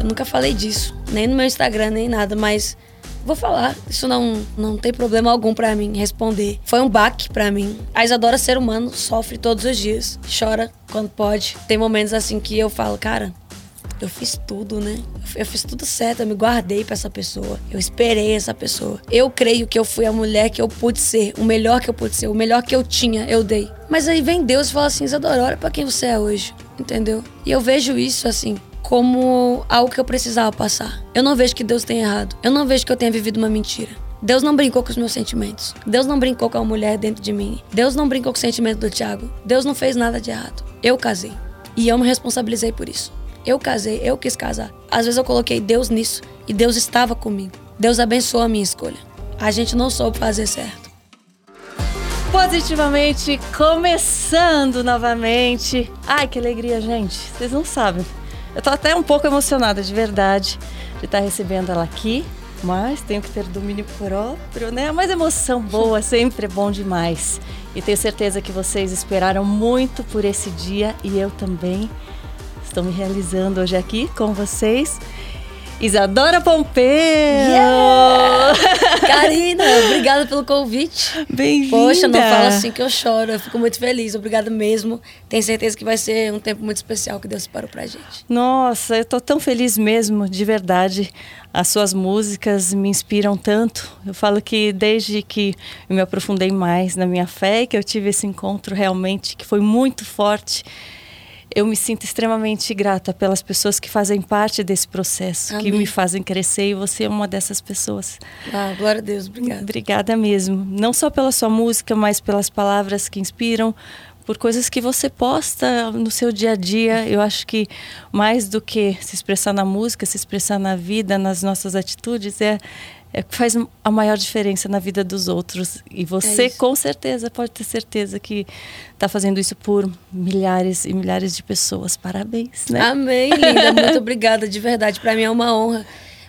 Eu nunca falei disso, nem no meu Instagram, nem nada, mas vou falar. Isso não, não tem problema algum para mim responder. Foi um baque para mim. A Isadora, ser humano, sofre todos os dias. Chora quando pode. Tem momentos assim que eu falo, cara, eu fiz tudo, né? Eu fiz tudo certo, eu me guardei para essa pessoa. Eu esperei essa pessoa. Eu creio que eu fui a mulher que eu pude ser, o melhor que eu pude ser, o melhor que eu tinha, eu dei. Mas aí vem Deus e fala assim: Isadora, olha pra quem você é hoje, entendeu? E eu vejo isso assim como algo que eu precisava passar. Eu não vejo que Deus tenha errado. Eu não vejo que eu tenha vivido uma mentira. Deus não brincou com os meus sentimentos. Deus não brincou com a mulher dentro de mim. Deus não brincou com o sentimento do Tiago. Deus não fez nada de errado. Eu casei. E eu me responsabilizei por isso. Eu casei, eu quis casar. Às vezes eu coloquei Deus nisso e Deus estava comigo. Deus abençoou a minha escolha. A gente não soube fazer certo. Positivamente começando novamente. Ai, que alegria, gente. Vocês não sabem. Eu tô até um pouco emocionada de verdade de estar recebendo ela aqui, mas tenho que ter domínio próprio, né? Mas emoção boa sempre é bom demais. E tenho certeza que vocês esperaram muito por esse dia e eu também. Estou me realizando hoje aqui com vocês. Isadora Pompeu! Yeah! Karina, obrigada pelo convite. Bem-vinda! Poxa, não fala assim que eu choro. Eu fico muito feliz. Obrigada mesmo. Tenho certeza que vai ser um tempo muito especial que Deus parou pra gente. Nossa, eu tô tão feliz mesmo, de verdade. As suas músicas me inspiram tanto. Eu falo que desde que eu me aprofundei mais na minha fé, que eu tive esse encontro realmente que foi muito forte eu me sinto extremamente grata pelas pessoas que fazem parte desse processo, Amém. que me fazem crescer e você é uma dessas pessoas. Ah, glória a Deus, obrigada. Obrigada mesmo. Não só pela sua música, mas pelas palavras que inspiram, por coisas que você posta no seu dia a dia. Eu acho que mais do que se expressar na música, se expressar na vida, nas nossas atitudes, é é que faz a maior diferença na vida dos outros. E você, é com certeza, pode ter certeza que está fazendo isso por milhares e milhares de pessoas. Parabéns, né? Amém, linda. Muito obrigada, de verdade. Para mim é uma honra.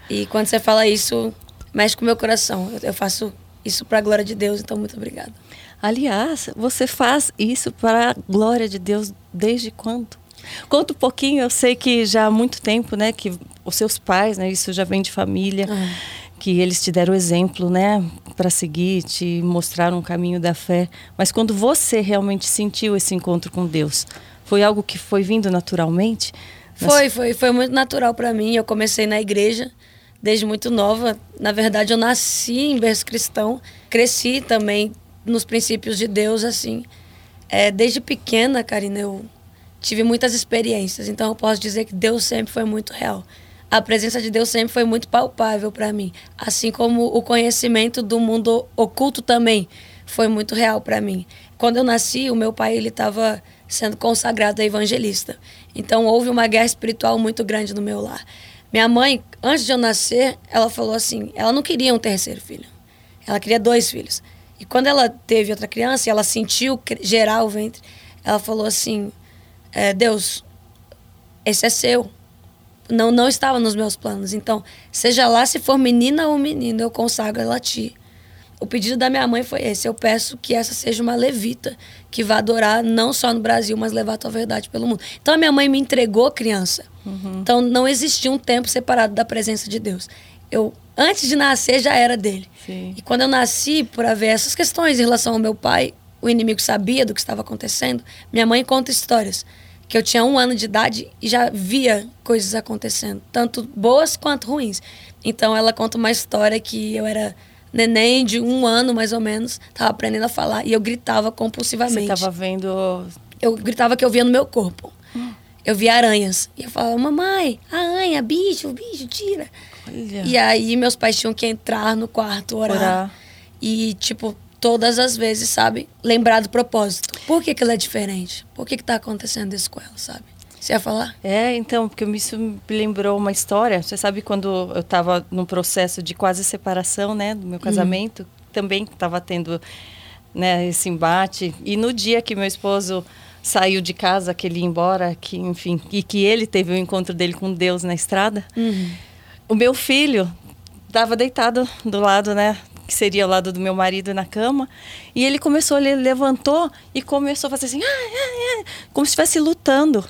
E quando você fala isso, mexe com o meu coração. Eu faço isso para a glória de Deus, então muito obrigada. Aliás, você faz isso para a glória de Deus desde quando? Conta um pouquinho, eu sei que já há muito tempo, né, que os seus pais, né, isso já vem de família. Ah que eles te deram exemplo, né, para seguir, te mostraram um caminho da fé. Mas quando você realmente sentiu esse encontro com Deus, foi algo que foi vindo naturalmente? Foi, foi, foi muito natural para mim. Eu comecei na igreja desde muito nova. Na verdade, eu nasci em berço cristão, cresci também nos princípios de Deus, assim. É, desde pequena, Karina, eu tive muitas experiências. Então, eu posso dizer que Deus sempre foi muito real a presença de Deus sempre foi muito palpável para mim, assim como o conhecimento do mundo oculto também foi muito real para mim. Quando eu nasci, o meu pai ele estava sendo consagrado a evangelista. Então houve uma guerra espiritual muito grande no meu lar. Minha mãe, antes de eu nascer, ela falou assim, ela não queria um terceiro filho. Ela queria dois filhos. E quando ela teve outra criança, ela sentiu gerar o ventre, ela falou assim: é, Deus, esse é seu não, não estava nos meus planos. Então, seja lá se for menina ou menino, eu consagro ela a ti. O pedido da minha mãe foi esse. Eu peço que essa seja uma levita que vá adorar não só no Brasil, mas levar a tua verdade pelo mundo. Então a minha mãe me entregou criança. Uhum. Então não existia um tempo separado da presença de Deus. Eu antes de nascer já era dele. Sim. E quando eu nasci, por haver essas questões em relação ao meu pai, o inimigo sabia do que estava acontecendo. Minha mãe conta histórias que eu tinha um ano de idade e já via coisas acontecendo, tanto boas quanto ruins. Então ela conta uma história que eu era neném de um ano mais ou menos, estava aprendendo a falar e eu gritava compulsivamente. Você estava vendo? Eu gritava que eu via no meu corpo. Hum. Eu via aranhas e eu falava mamãe, aranha, bicho, bicho, tira. Olha. E aí meus pais tinham que entrar no quarto orar. orar. E tipo todas as vezes, sabe? Lembrar do propósito. Por que, que ela é diferente? Por que, que tá acontecendo isso com ela, sabe? Você ia falar? É, então, porque isso me lembrou uma história. Você sabe quando eu estava num processo de quase separação, né, do meu uhum. casamento, uhum. também estava tendo, né, esse embate. E no dia que meu esposo saiu de casa, que ele ia embora, que enfim, e que ele teve o um encontro dele com Deus na estrada, uhum. o meu filho estava deitado do lado, né, que seria ao lado do meu marido na cama. E ele começou, ele levantou e começou a fazer assim, ah, ah, ah, como se estivesse lutando.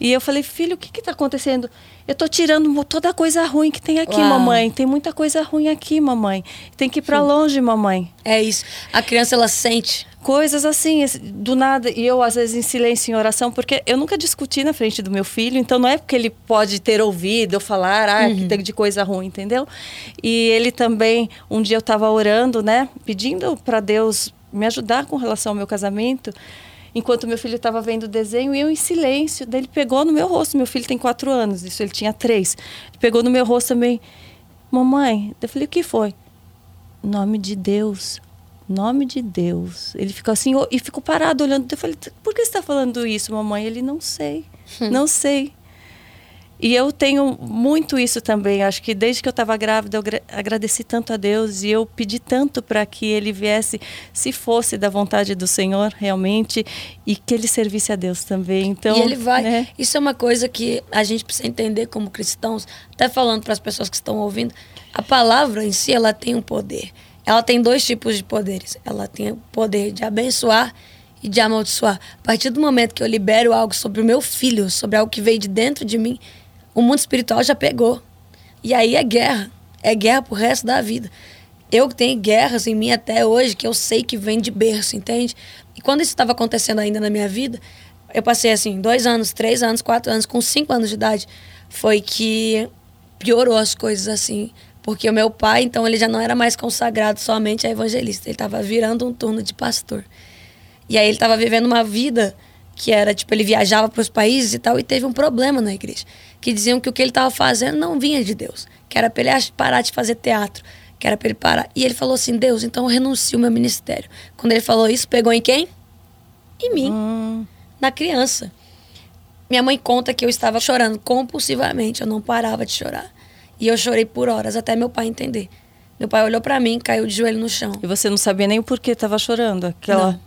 E eu falei, filho, o que está acontecendo? Eu tô tirando toda a coisa ruim que tem aqui, Uau. mamãe. Tem muita coisa ruim aqui, mamãe. Tem que ir para longe, mamãe. É isso. A criança, ela sente. Coisas assim, do nada. E eu, às vezes, em silêncio, em oração, porque eu nunca discuti na frente do meu filho. Então, não é porque ele pode ter ouvido eu falar, ah, que tem de coisa ruim, entendeu? E ele também, um dia eu estava orando, né? Pedindo para Deus me ajudar com relação ao meu casamento. Enquanto meu filho estava vendo o desenho, e eu em silêncio. Daí ele pegou no meu rosto. Meu filho tem quatro anos, isso ele tinha três. Ele pegou no meu rosto também. Mamãe, eu falei, o que foi? Nome de Deus. Nome de Deus. Ele ficou assim e ficou parado olhando. Eu falei, por que você está falando isso, mamãe? Ele, não sei. Não sei. E eu tenho muito isso também. Acho que desde que eu estava grávida, eu gra- agradeci tanto a Deus e eu pedi tanto para que ele viesse, se fosse da vontade do Senhor, realmente, e que ele servisse a Deus também. Então, e ele vai. né? Isso é uma coisa que a gente precisa entender como cristãos, até falando para as pessoas que estão ouvindo, a palavra em si ela tem um poder. Ela tem dois tipos de poderes. Ela tem o poder de abençoar e de amaldiçoar. A partir do momento que eu libero algo sobre o meu filho, sobre algo que veio de dentro de mim, o mundo espiritual já pegou. E aí é guerra. É guerra pro resto da vida. Eu tenho guerras em mim até hoje que eu sei que vem de berço, entende? E quando isso estava acontecendo ainda na minha vida, eu passei assim, dois anos, três anos, quatro anos, com cinco anos de idade, foi que piorou as coisas assim. Porque o meu pai, então, ele já não era mais consagrado somente a evangelista. Ele estava virando um turno de pastor. E aí ele estava vivendo uma vida que era, tipo, ele viajava para os países e tal, e teve um problema na igreja. Que diziam que o que ele estava fazendo não vinha de Deus. Que era para ele parar de fazer teatro. Que era para ele parar. E ele falou assim: Deus, então eu renuncio ao meu ministério. Quando ele falou isso, pegou em quem? Em mim, Hum, na criança. Minha mãe conta que eu estava chorando compulsivamente, eu não parava de chorar. E eu chorei por horas, até meu pai entender. Meu pai olhou para mim, caiu de joelho no chão. e você não sabia nem o porquê estava chorando. Aquela... Não.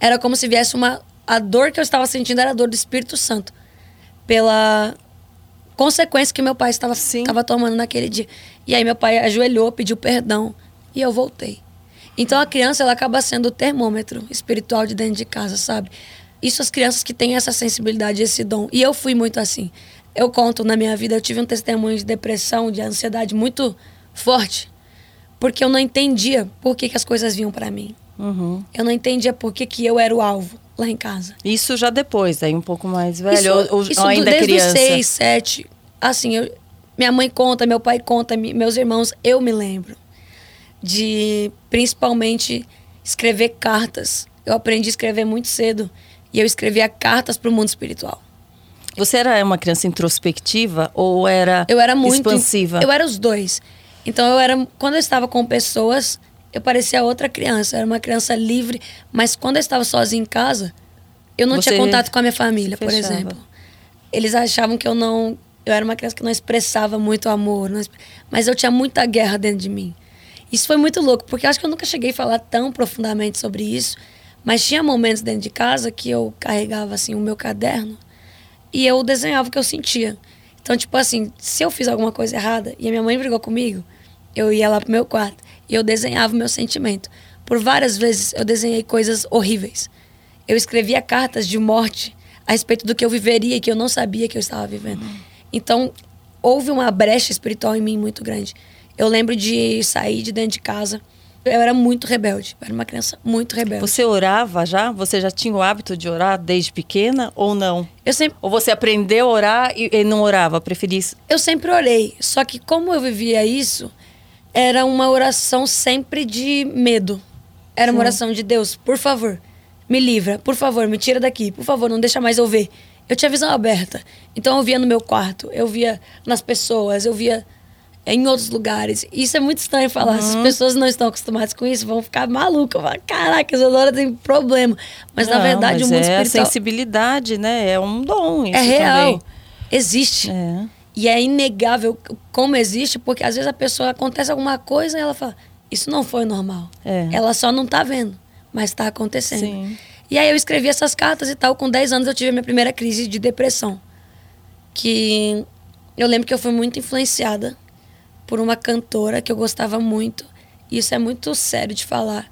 Era como se viesse uma. A dor que eu estava sentindo era a dor do Espírito Santo. Pela consequência que meu pai estava, estava tomando naquele dia. E aí meu pai ajoelhou, pediu perdão. E eu voltei. Então a criança ela acaba sendo o termômetro espiritual de dentro de casa, sabe? Isso as crianças que têm essa sensibilidade, esse dom. E eu fui muito assim. Eu conto na minha vida, eu tive um testemunho de depressão, de ansiedade muito forte. Porque eu não entendia por que, que as coisas vinham para mim. Uhum. Eu não entendia por que, que eu era o alvo lá em casa. Isso já depois, aí um pouco mais velho, isso, ou, ou isso ainda do, desde criança. os seis, sete. Assim, eu- minha mãe conta, meu pai conta, meus irmãos, eu me lembro de principalmente escrever cartas. Eu aprendi a escrever muito cedo e eu escrevia cartas para o mundo espiritual. Você era uma criança introspectiva ou era Eu era muito expansiva? Eu era os dois. Então eu era quando eu estava com pessoas, eu parecia outra criança, eu era uma criança livre, mas quando eu estava sozinha em casa, eu não Você tinha contato com a minha família, por exemplo. Eles achavam que eu não, eu era uma criança que não expressava muito amor, não mas eu tinha muita guerra dentro de mim. Isso foi muito louco, porque eu acho que eu nunca cheguei a falar tão profundamente sobre isso, mas tinha momentos dentro de casa que eu carregava assim o meu caderno e eu desenhava o que eu sentia. Então, tipo assim, se eu fiz alguma coisa errada e a minha mãe brigou comigo, eu ia lá pro meu quarto e eu desenhava o meu sentimento. Por várias vezes eu desenhei coisas horríveis. Eu escrevia cartas de morte a respeito do que eu viveria e que eu não sabia que eu estava vivendo. Então, houve uma brecha espiritual em mim muito grande. Eu lembro de sair de dentro de casa. Eu era muito rebelde. Eu era uma criança muito rebelde. Você orava já? Você já tinha o hábito de orar desde pequena ou não? Eu sempre Ou você aprendeu a orar e, e não orava? Preferia isso? Eu sempre orei, só que como eu vivia isso, era uma oração sempre de medo. Era uma oração de Deus, por favor, me livra, por favor, me tira daqui, por favor, não deixa mais eu ver. Eu tinha visão aberta, então eu via no meu quarto, eu via nas pessoas, eu via em outros lugares. Isso é muito estranho falar. Se as pessoas não estão acostumadas com isso, vão ficar malucas. Vão falar, Caraca, Isadora tem problema. Mas na Não, verdade mas o mundo é espiritual sensibilidade, né? É um dom isso é real. também. Existe. É. E é inegável como existe, porque às vezes a pessoa acontece alguma coisa e ela fala: Isso não foi normal. É. Ela só não tá vendo, mas tá acontecendo. Sim. E aí eu escrevi essas cartas e tal. Com 10 anos eu tive a minha primeira crise de depressão. Que eu lembro que eu fui muito influenciada por uma cantora que eu gostava muito. E isso é muito sério de falar.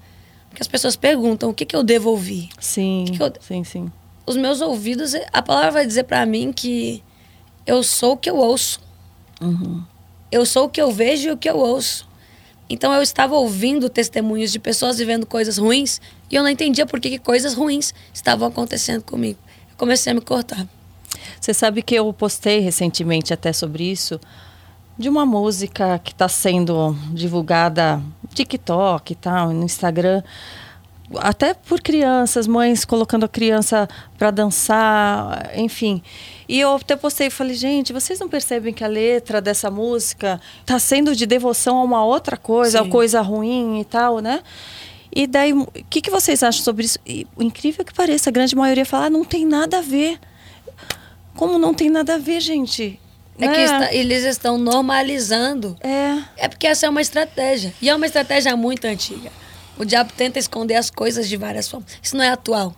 Porque as pessoas perguntam: o que, que eu devo ouvir? Sim, Que que eu- sim, sim. os meus ouvidos, a palavra vai dizer para mim que eu sou o que eu ouço. Uhum. Eu sou o que eu vejo e o que eu ouço. Então eu estava ouvindo testemunhos de pessoas vivendo coisas ruins e eu não entendia por que, que coisas ruins estavam acontecendo comigo. Eu comecei a me cortar. Você sabe que eu postei recentemente até sobre isso, de uma música que está sendo divulgada no TikTok e tal, no Instagram, até por crianças, mães colocando a criança para dançar, enfim. E eu até postei e falei, gente, vocês não percebem que a letra dessa música está sendo de devoção a uma outra coisa, a coisa ruim e tal, né? E daí, o que, que vocês acham sobre isso? E, o incrível que pareça, a grande maioria fala, ah, não tem nada a ver. Como não tem nada a ver, gente? É que está, eles estão normalizando. É. É porque essa é uma estratégia. E é uma estratégia muito antiga. O diabo tenta esconder as coisas de várias formas. Isso não é atual.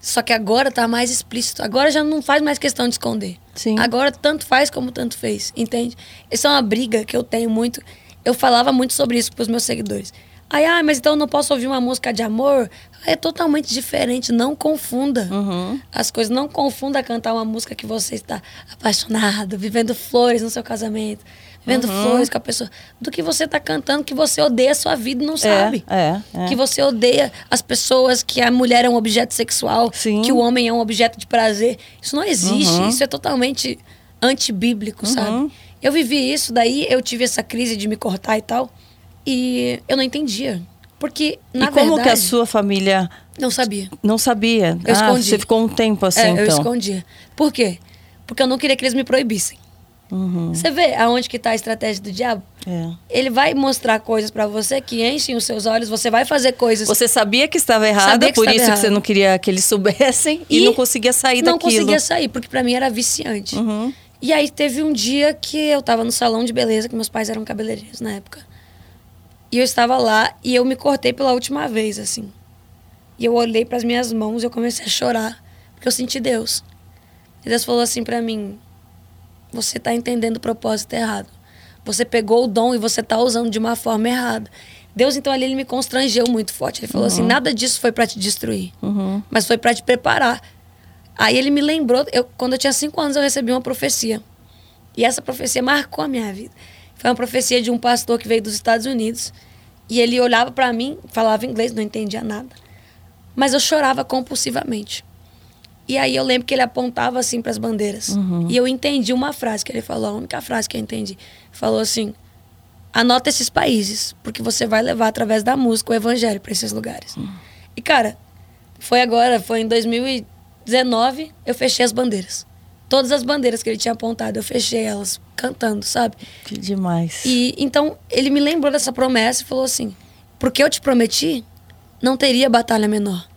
Só que agora tá mais explícito. Agora já não faz mais questão de esconder. Sim. Agora tanto faz como tanto fez, entende? Isso é uma briga que eu tenho muito. Eu falava muito sobre isso pros meus seguidores. Aí, ah, mas então eu não posso ouvir uma música de amor? É totalmente diferente. Não confunda uhum. as coisas. Não confunda cantar uma música que você está apaixonado, vivendo flores no seu casamento, vivendo uhum. flores com a pessoa, do que você está cantando que você odeia a sua vida e não sabe. É, é, Que você odeia as pessoas, que a mulher é um objeto sexual, Sim. que o homem é um objeto de prazer. Isso não existe. Uhum. Isso é totalmente antibíblico, Uhum. sabe? Eu vivi isso, daí eu tive essa crise de me cortar e tal. E eu não entendia. Porque, na e como verdade, que a sua família não sabia. não sabia? Eu ah, escondi. você ficou um tempo assim, é, então. eu escondia. Por quê? Porque eu não queria que eles me proibissem. Uhum. Você vê aonde que tá a estratégia do diabo? É. Ele vai mostrar coisas pra você que enchem os seus olhos, você vai fazer coisas. Você sabia que estava errada, que por estava isso que errada. você não queria que eles soubessem e, E não conseguia sair não daquilo. conseguia sair, porque pra mim era viciante. Uhum. E aí teve um dia que eu tava no salão de beleza, que meus pais eram cabeleireiros na época. E eu estava lá e eu me cortei pela última vez, assim. E eu olhei para as minhas mãos e eu comecei a chorar, porque eu senti Deus. E Deus falou assim para mim: Você tá entendendo o propósito errado. Você pegou o dom e você tá usando de uma forma errada. Deus então ali ele me constrangeu muito forte. Ele falou assim: "Nada disso foi para te destruir, Uhum. mas foi para te preparar". Aí ele me lembrou, eu, quando eu tinha cinco anos eu recebi uma profecia. E essa profecia marcou a minha vida. Foi uma profecia de um pastor que veio dos Estados Unidos. E ele olhava para mim, falava inglês, não entendia nada. Mas eu chorava compulsivamente. E aí eu lembro que ele apontava assim para as bandeiras. E eu entendi uma frase que ele falou, a única frase que eu entendi. Falou assim: anota esses países, porque você vai levar através da música o evangelho para esses lugares. E cara, foi agora, foi em 2019, eu fechei as bandeiras. Todas as bandeiras que ele tinha apontado, eu fechei elas cantando, sabe? Que demais. E então ele me lembrou dessa promessa e falou assim: porque eu te prometi, não teria batalha menor.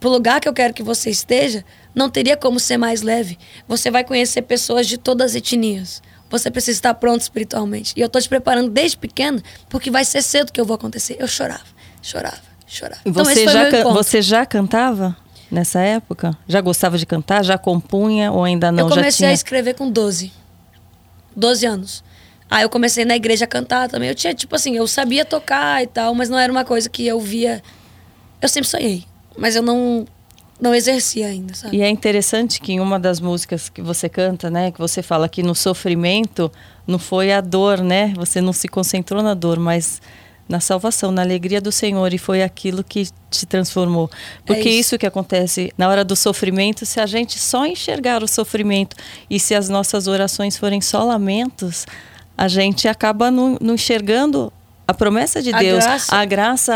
Pro lugar que eu quero que você esteja, não teria como ser mais leve. Você vai conhecer pessoas de todas as etnias. Você precisa estar pronto espiritualmente. E eu tô te preparando desde pequeno, porque vai ser cedo que eu vou acontecer. Eu chorava, chorava, chorava. E Então, você, já, can- você já cantava nessa época? Já gostava de cantar? Já compunha ou ainda não? eu já comecei tinha... a escrever com 12. 12 anos. Aí eu comecei na igreja a cantar também. Eu tinha, tipo assim, eu sabia tocar e tal, mas não era uma coisa que eu via. Eu sempre sonhei, mas eu não, não exercia ainda, sabe? E é interessante que em uma das músicas que você canta, né, que você fala que no sofrimento não foi a dor, né? Você não se concentrou na dor, mas na salvação, na alegria do Senhor e foi aquilo que te transformou. Porque É isso. isso que acontece na hora do sofrimento, se a gente só enxergar o sofrimento e se as nossas orações forem só lamentos, a gente acaba não, não enxergando a promessa de A Deus, graça. a graça,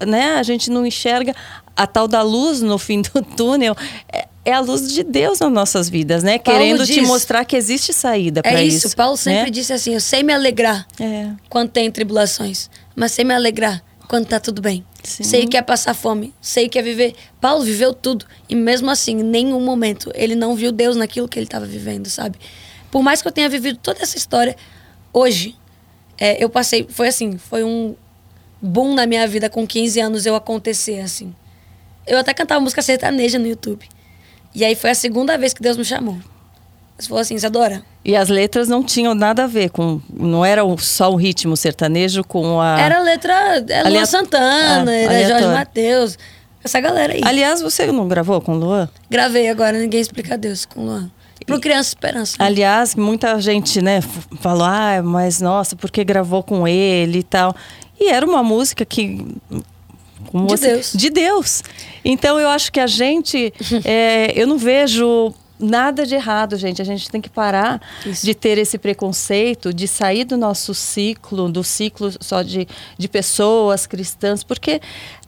a, né? A gente não enxerga a tal da luz no fim do túnel. É, é a luz de Deus nas nossas vidas, né? Paulo Querendo te diz- mostrar que existe saída para É isso. isso, Paulo sempre né? disse assim: eu sei me alegrar É. quando tem tribulações, mas sei me alegrar quando tá tudo bem. Sim. Sei que é passar fome, sei que é viver. Paulo viveu tudo e mesmo assim, em nenhum momento ele não viu Deus naquilo que ele estava vivendo, sabe? Por mais que eu tenha vivido toda essa história, hoje é, eu passei, foi assim, foi um boom na minha vida com 15 anos eu acontecer assim. Eu até cantava música sertaneja no YouTube. E aí foi a segunda vez que Deus me chamou. Ele falou assim, Isadora, E as letras não tinham nada a ver com. Não era só o ritmo sertanejo com a. Era letra. Era Luan Santana, Ah, era. Jorge Matheus. Essa galera aí. Aliás, você não gravou com o Luan? Gravei agora, ninguém explica Deus com o Luan. Pro Criança Esperança. Né? Aliás, muita gente, né, falou, ah, mas nossa, porque gravou com ele e tal. E era uma música que. De você, Deus. De Deus. Então eu acho que a gente. é, eu não vejo nada de errado, gente. A gente tem que parar Isso. de ter esse preconceito, de sair do nosso ciclo, do ciclo só de, de pessoas cristãs, porque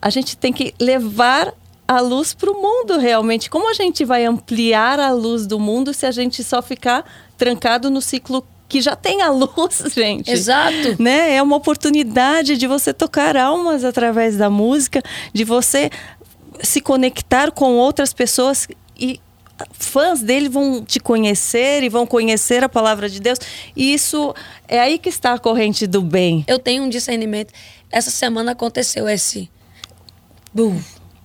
a gente tem que levar a luz para o mundo realmente. Como a gente vai ampliar a luz do mundo se a gente só ficar trancado no ciclo que já tem a luz, gente. Exato. Né? É uma oportunidade de você tocar almas através da música, de você se conectar com outras pessoas e fãs dele vão te conhecer e vão conhecer a palavra de Deus. E isso é aí que está a corrente do bem. Eu tenho um discernimento. Essa semana aconteceu esse. Bum,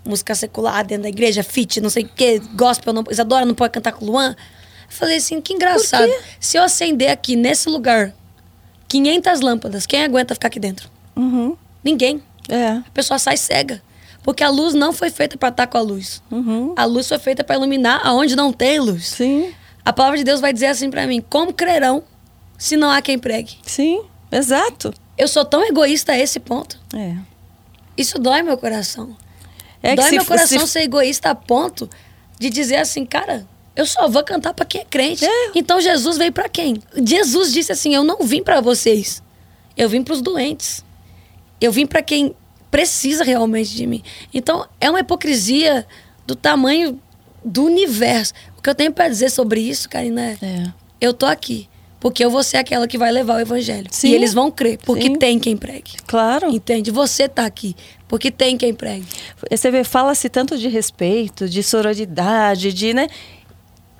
música secular dentro da igreja, fit, não sei o quê, gospel, não, Isadora não pode cantar com Luan. Eu falei assim, que engraçado. Se eu acender aqui nesse lugar 500 lâmpadas, quem aguenta ficar aqui dentro? Uhum. Ninguém. É. A pessoa sai cega. Porque a luz não foi feita para estar com a luz. Uhum. A luz foi feita para iluminar aonde não tem luz. Sim. A palavra de Deus vai dizer assim para mim: como crerão se não há quem pregue? Sim, exato. Eu sou tão egoísta a esse ponto. É. Isso dói meu coração. É dói meu coração se... ser egoísta a ponto de dizer assim, cara, eu só vou cantar para quem é crente. É. Então Jesus veio para quem? Jesus disse assim: eu não vim para vocês. Eu vim para os doentes. Eu vim para quem precisa realmente de mim. Então, é uma hipocrisia do tamanho do universo. O que eu tenho para dizer sobre isso, Karina, é, é. eu tô aqui. Porque eu vou ser aquela que vai levar o evangelho. Sim. E eles vão crer, porque Sim. tem quem pregue. Claro. Entende? Você tá aqui, porque tem quem pregue. Você vê, fala-se tanto de respeito, de sororidade, de, né?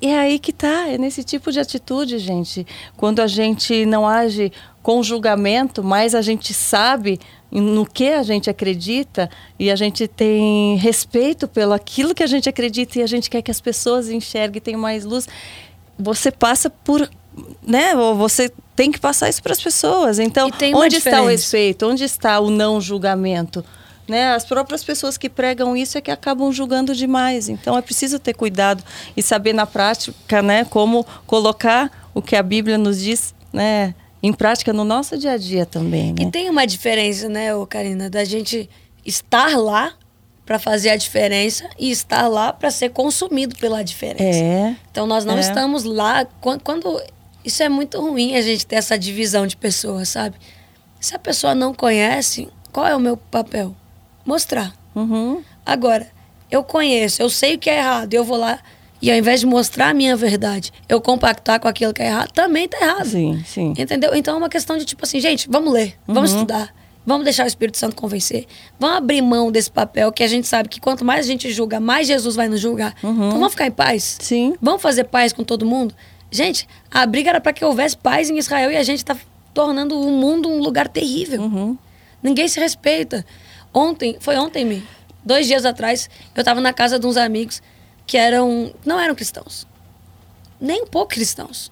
E é aí que tá, é nesse tipo de atitude, gente. Quando a gente não age com julgamento, mas a gente sabe no que a gente acredita e a gente tem respeito pelo aquilo que a gente acredita e a gente quer que as pessoas enxerguem, tenham mais luz, você passa por, né? Você tem que passar isso para as pessoas. Então, onde está o respeito? Onde está o não julgamento? Né? As próprias pessoas que pregam isso é que acabam julgando demais. Então é preciso ter cuidado e saber na prática, né, como colocar o que a Bíblia nos diz, né, em prática no nosso dia a dia também. Né? E tem uma diferença, né, Karina, da gente estar lá para fazer a diferença e estar lá para ser consumido pela diferença. É. Então nós não é. estamos lá quando, quando isso é muito ruim a gente ter essa divisão de pessoas, sabe? Se a pessoa não conhece, qual é o meu papel? Mostrar. Uhum. Agora, eu conheço, eu sei o que é errado, eu vou lá e ao invés de mostrar a minha verdade, eu compactar com aquilo que é errado, também tá errado. Sim, sim. Entendeu? Então é uma questão de tipo assim, gente, vamos ler, vamos Uhum. estudar, vamos deixar o Espírito Santo convencer, vamos abrir mão desse papel que a gente sabe que quanto mais a gente julga, mais Jesus vai nos julgar. Uhum. Então vamos ficar em paz. Sim. Vamos fazer paz com todo mundo? Gente, a briga era para que houvesse paz em Israel e a gente tá tornando o mundo um lugar terrível. Uhum. Ninguém se respeita. Ontem, foi ontem, me, dois dias atrás, eu estava na casa de uns amigos que eram, não eram cristãos. Nem um pouco cristãos.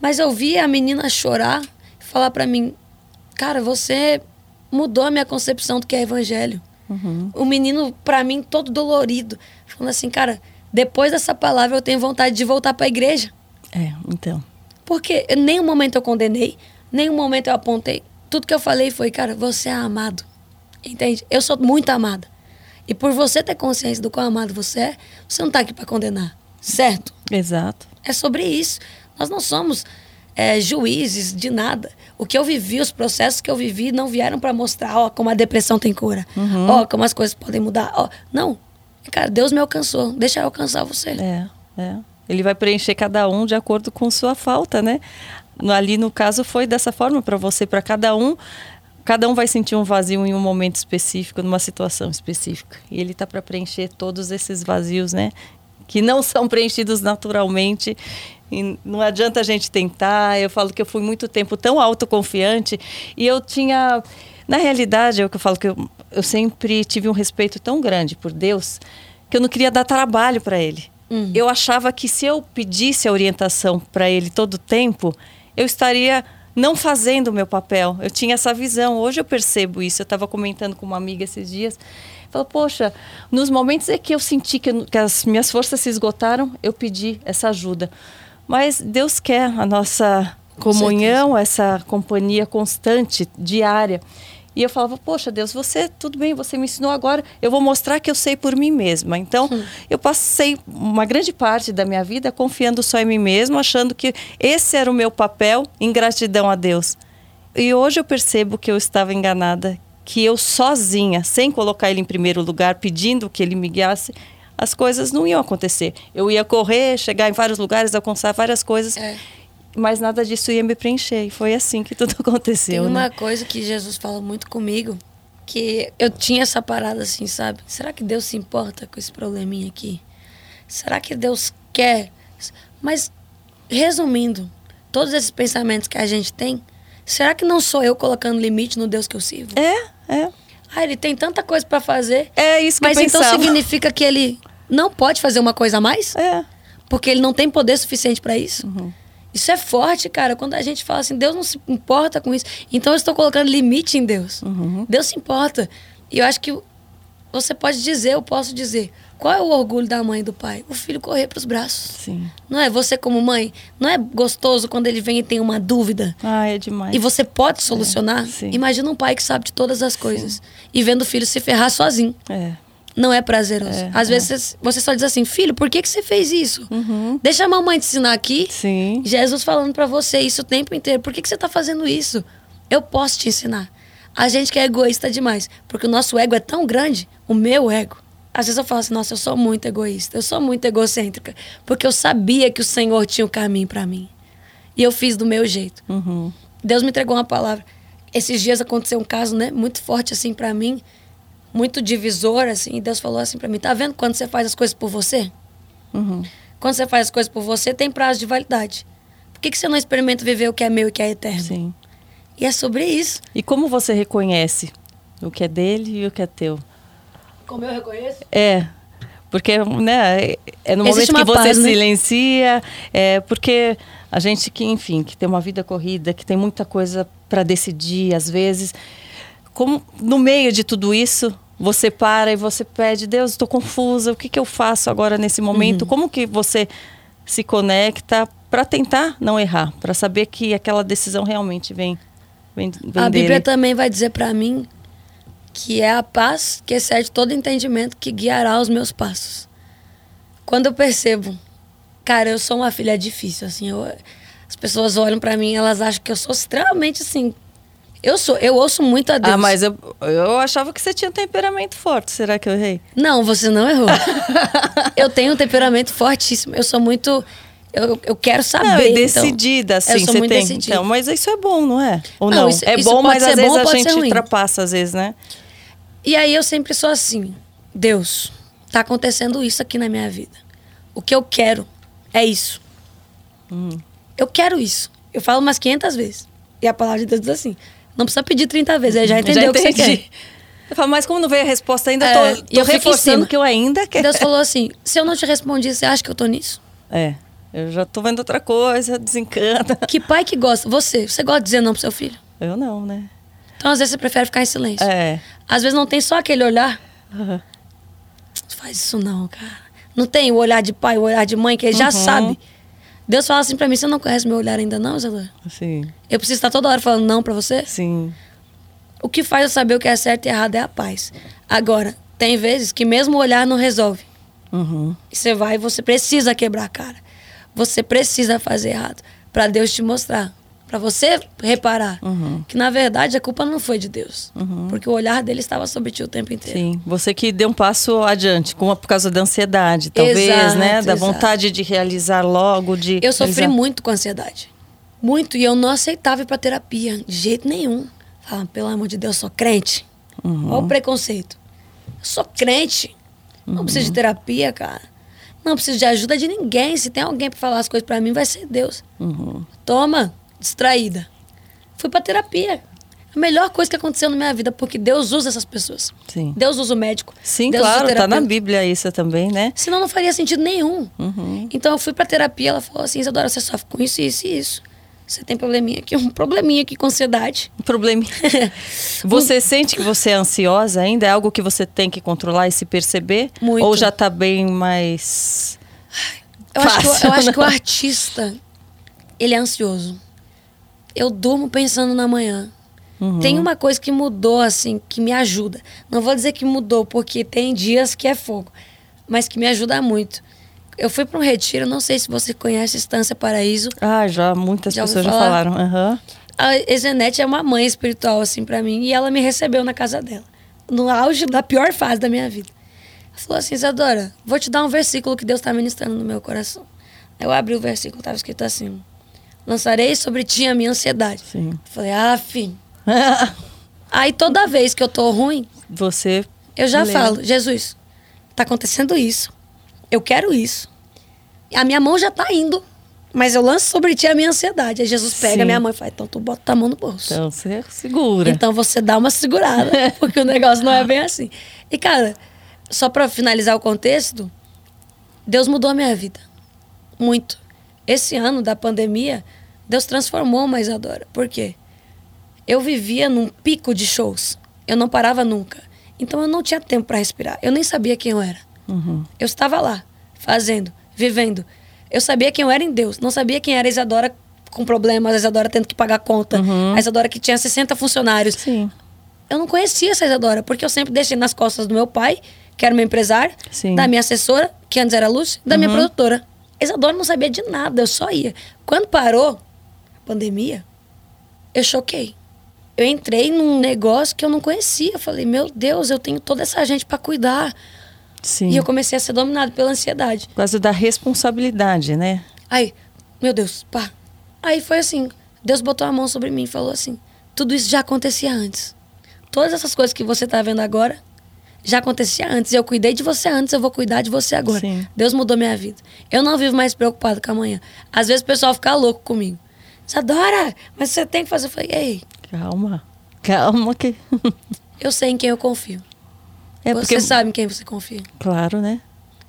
Mas eu vi a menina chorar e falar para mim: "Cara, você mudou a minha concepção do que é evangelho". Uhum. O menino, para mim, todo dolorido, falando assim: "Cara, depois dessa palavra eu tenho vontade de voltar para a igreja". É, então. Porque em nenhum momento eu condenei, nenhum momento eu apontei. Tudo que eu falei foi, cara, você é amado. Entende? Eu sou muito amada. E por você ter consciência do quão amado você é, você não tá aqui para condenar. Certo? Exato. É sobre isso. Nós não somos é, juízes de nada. O que eu vivi, os processos que eu vivi, não vieram para mostrar, ó, como a depressão tem cura. Uhum. Ó, como as coisas podem mudar. Ó, não. Cara, Deus me alcançou. Deixa eu alcançar você. É, é. Ele vai preencher cada um de acordo com sua falta, né? Ali no caso foi dessa forma para você, para cada um. Cada um vai sentir um vazio em um momento específico, numa situação específica. E ele tá para preencher todos esses vazios, né? Que não são preenchidos naturalmente. E não adianta a gente tentar. Eu falo que eu fui muito tempo tão autoconfiante e eu tinha. Na realidade, é o que eu falo que eu, eu sempre tive um respeito tão grande por Deus que eu não queria dar trabalho para ele. Hum. Eu achava que se eu pedisse a orientação para ele todo o tempo, eu estaria não fazendo o meu papel. Eu tinha essa visão. Hoje eu percebo isso. Eu estava comentando com uma amiga esses dias. Falou, poxa, nos momentos é que eu senti que, que as minhas forças se esgotaram, eu pedi essa ajuda. Mas Deus quer a nossa comunhão, essa companhia constante, diária. E eu falava, poxa, Deus, você, tudo bem, você me ensinou agora, eu vou mostrar que eu sei por mim mesma. Então, hum. eu passei uma grande parte da minha vida confiando só em mim mesma, achando que esse era o meu papel em gratidão a Deus. E hoje eu percebo que eu estava enganada, que eu sozinha, sem colocar ele em primeiro lugar, pedindo que ele me guiasse, as coisas não iam acontecer. Eu ia correr, chegar em vários lugares, alcançar várias coisas. É mas nada disso ia me preencher. E foi assim que tudo aconteceu. Tem uma né? coisa que Jesus fala muito comigo, que eu tinha essa parada assim, sabe? Será que Deus se importa com esse probleminha aqui? Será que Deus quer? Mas, resumindo, todos esses pensamentos que a gente tem, será que não sou eu colocando limite no Deus que eu sirvo? É, é. Ah, ele tem tanta coisa para fazer. É isso que Mas eu então significa que ele não pode fazer uma coisa a mais? É. Porque ele não tem poder suficiente para isso? Uhum. Isso é forte, cara, quando a gente fala assim, Deus não se importa com isso. Então eu estou colocando limite em Deus. Uhum. Deus se importa. E eu acho que você pode dizer, eu posso dizer, qual é o orgulho da mãe e do pai? O filho correr para os braços. Sim. Não é você como mãe, não é gostoso quando ele vem e tem uma dúvida. Ah, é demais. E você pode solucionar? É, Imagina um pai que sabe de todas as coisas sim. e vendo o filho se ferrar sozinho. É não é prazeroso. É, Às é. vezes você só diz assim, filho, por que, que você fez isso? Uhum. Deixa a mamãe te ensinar aqui. Sim. Jesus falando para você isso o tempo inteiro. Por que, que você tá fazendo isso? Eu posso te ensinar. A gente que é egoísta demais, porque o nosso ego é tão grande, o meu ego. Às vezes eu falo assim, nossa, eu sou muito egoísta, eu sou muito egocêntrica, porque eu sabia que o Senhor tinha o um caminho para mim. E eu fiz do meu jeito. Uhum. Deus me entregou uma palavra. Esses dias aconteceu um caso, né, muito forte assim para mim muito divisor, assim, e Deus falou assim para mim: tá vendo quando você faz as coisas por você? Uhum. Quando você faz as coisas por você, tem prazo de validade. Por que, que você não experimenta viver o que é meu e o que é eterno? Sim. E é sobre isso. E como você reconhece o que é dele e o que é teu? Como eu reconheço? É. Porque né, é no Existe momento que você paz, né? silencia, é porque a gente que, enfim, que tem uma vida corrida, que tem muita coisa para decidir, às vezes, como no meio de tudo isso, você para e você pede, Deus, estou confusa, o que, que eu faço agora nesse momento? Uhum. Como que você se conecta para tentar não errar, para saber que aquela decisão realmente vem, vem, vem A dele. Bíblia também vai dizer para mim que é a paz que excede todo entendimento que guiará os meus passos. Quando eu percebo, cara, eu sou uma filha difícil, assim, eu, as pessoas olham para mim, elas acham que eu sou extremamente assim eu sou, eu ouço muito a Deus. Ah, mas eu, eu achava que você tinha um temperamento forte. Será que eu errei? Não, você não errou. eu tenho um temperamento fortíssimo. Eu sou muito. Eu, eu quero saber. Não, é decidida, então, assim, você tem. Decidida. Então, mas isso é bom, não é? Ou não? não? Isso, é isso bom, mas às vezes bom, a gente ultrapassa, às vezes, né? E aí eu sempre sou assim. Deus, tá acontecendo isso aqui na minha vida. O que eu quero é isso. Hum. Eu quero isso. Eu falo umas 500 vezes. E a palavra de Deus diz assim: não precisa pedir 30 vezes, ele já entendeu já o que você quer. Eu falo, mas como não veio a resposta ainda, é, eu tô, tô eu reforçando que eu ainda quero. Deus falou assim, se eu não te respondi, você acha que eu tô nisso? É, eu já tô vendo outra coisa, desencanta. Que pai que gosta? Você, você gosta de dizer não pro seu filho? Eu não, né? Então, às vezes, você prefere ficar em silêncio. É. Às vezes não tem só aquele olhar. Uhum. Faz isso não, cara. Não tem o olhar de pai, o olhar de mãe, que ele uhum. já sabe. Deus fala assim pra mim, você não conhece meu olhar ainda não, Isadora? Sim. Eu preciso estar toda hora falando não pra você? Sim. O que faz eu saber o que é certo e errado é a paz. Agora, tem vezes que mesmo o olhar não resolve. Uhum. E você vai e você precisa quebrar a cara. Você precisa fazer errado para Deus te mostrar para você reparar uhum. que na verdade a culpa não foi de Deus, uhum. porque o olhar dele estava sobre ti o tempo inteiro. Sim, você que deu um passo adiante, com por causa da ansiedade, talvez, exato, né, da exato. vontade de realizar logo, de Eu sofri realizar... muito com ansiedade, muito e eu não aceitava ir para terapia de jeito nenhum. Falava, pelo amor de Deus, sou crente. Uhum. Olha o preconceito. Eu sou crente. Não preciso de terapia, cara. Não preciso de ajuda de ninguém. Se tem alguém para falar as coisas para mim, vai ser Deus. Uhum. Toma distraída. Fui pra terapia. A melhor coisa que aconteceu na minha vida, porque Deus usa essas pessoas. Sim. Deus usa o médico. Sim, Deus claro, tá na Bíblia isso também, né? Senão não faria sentido nenhum. Uhum. Então eu fui pra terapia, ela falou assim, Isadora, você sofre com isso, isso e isso. você tem probleminha aqui, um probleminha aqui com ansiedade. Um probleminha. você sente que você é ansiosa ainda? É algo que você tem que controlar e se perceber? Muito. Ou já tá bem mais. Eu acho, que, o- Fácil, eu acho que o artista, ele é ansioso. Eu durmo pensando na manhã. Uhum. Tem uma coisa que mudou, assim, que me ajuda. Não vou dizer que mudou, porque tem dias que é fogo, mas que me ajuda muito. Eu fui para um retiro, não sei se você conhece Estância Paraíso. Ah, já muitas Já pessoas já falar? falaram. Aham. A Ezenete é uma mãe espiritual, assim, para mim, e ela me recebeu na casa dela, no auge da pior fase da minha vida. Ela falou assim: Isadora, vou te dar um versículo que Deus está ministrando no meu coração. Eu abri o versículo, estava escrito assim: Lançarei sobre ti a minha ansiedade. Sim. Falei, ah. Aí toda vez que eu tô ruim, você. eu já lê. falo, Jesus, tá acontecendo isso. Eu quero isso. A minha mão já tá indo. Mas eu lanço sobre ti a minha ansiedade. Aí Jesus pega Sim. minha mão e fala, então tu bota a mão no bolso. Então você segura. Então você dá uma segurada, porque o negócio não é bem assim. E, cara, só pra finalizar o contexto, Deus mudou a minha vida. Muito. Esse ano da pandemia, Deus transformou uma Isadora. Por quê? Eu vivia num pico de shows. Eu não parava nunca. Então eu não tinha tempo pra respirar. Eu nem sabia quem eu era. Uhum. Eu estava lá, fazendo, vivendo. Eu sabia quem eu era em Deus. Não sabia quem era a Isadora com problemas, a Isadora tendo que pagar conta, a Isadora que tinha 60 funcionários. Sim. Eu não conhecia essa Isadora, porque eu sempre deixei nas costas do meu pai, que era meu empresário, Sim. da minha assessora, que antes era Lúcia, da minha produtora. A Isadora não sabia de nada, eu só ia. Quando parou pandemia, eu choquei. Eu entrei num negócio que eu não conhecia. Eu falei, meu Deus, eu tenho toda essa gente para cuidar. Sim. E eu comecei a ser dominado pela ansiedade. Por causa da responsabilidade, né? Aí, meu Deus, pá. Aí foi assim, Deus botou a mão sobre mim e falou assim: tudo isso já acontecia antes. Todas essas coisas que você tá vendo agora já acontecia antes. Eu cuidei de você antes, eu vou cuidar de você agora. Sim. Deus mudou minha vida. Eu não vivo mais preocupado com amanhã. Às vezes o pessoal fica louco comigo. Isadora, mas você tem que fazer. Eu falei, ei, Calma. Calma que. eu sei em quem eu confio. É você porque. sabe em quem você confia. Claro, né?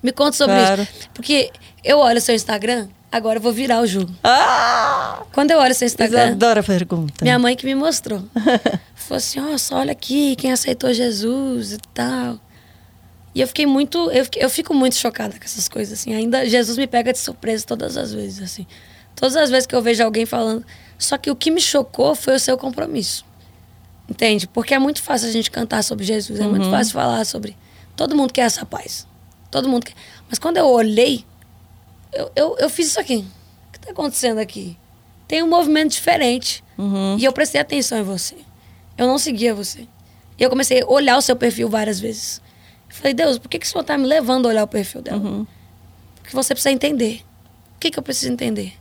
Me conta sobre Claro. isso. Porque eu olho seu Instagram, agora eu vou virar o jogo. Ah! Quando eu olho seu Instagram. Adoro a pergunta. Minha mãe que me mostrou. Falou assim, ó, só olha aqui, quem aceitou Jesus e tal. E eu fiquei muito, eu, fiquei- eu fico muito chocada com essas coisas, assim. Ainda Jesus me pega de surpresa todas as vezes, assim. Todas as vezes que eu vejo alguém falando. Só que o que me chocou foi o seu compromisso. Entende? Porque é muito fácil a gente cantar sobre Jesus, é muito fácil falar sobre. Todo mundo quer essa paz. Todo mundo quer. Mas quando eu olhei, eu, eu, eu fiz isso aqui. O que está acontecendo aqui? Tem um movimento diferente. Uhum. E eu prestei atenção em você. Eu não seguia você. E eu comecei a olhar o seu perfil várias vezes. Eu falei, Deus, por que, que o senhor está me levando a olhar o perfil dela? Uhum. Porque você precisa entender. O que, que eu preciso entender?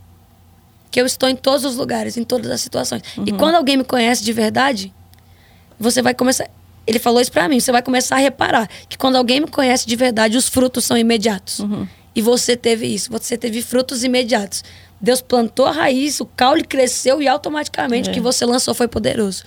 Que eu estou em todos os lugares, em todas as situações. E Uhum. quando alguém me conhece de verdade, você vai começar. Ele falou isso pra mim. Você vai começar a reparar que quando alguém me conhece de verdade, os frutos são imediatos. Uhum. E você teve isso. Você teve frutos imediatos. Deus plantou a raiz, o caule cresceu e automaticamente É. o que você lançou foi poderoso.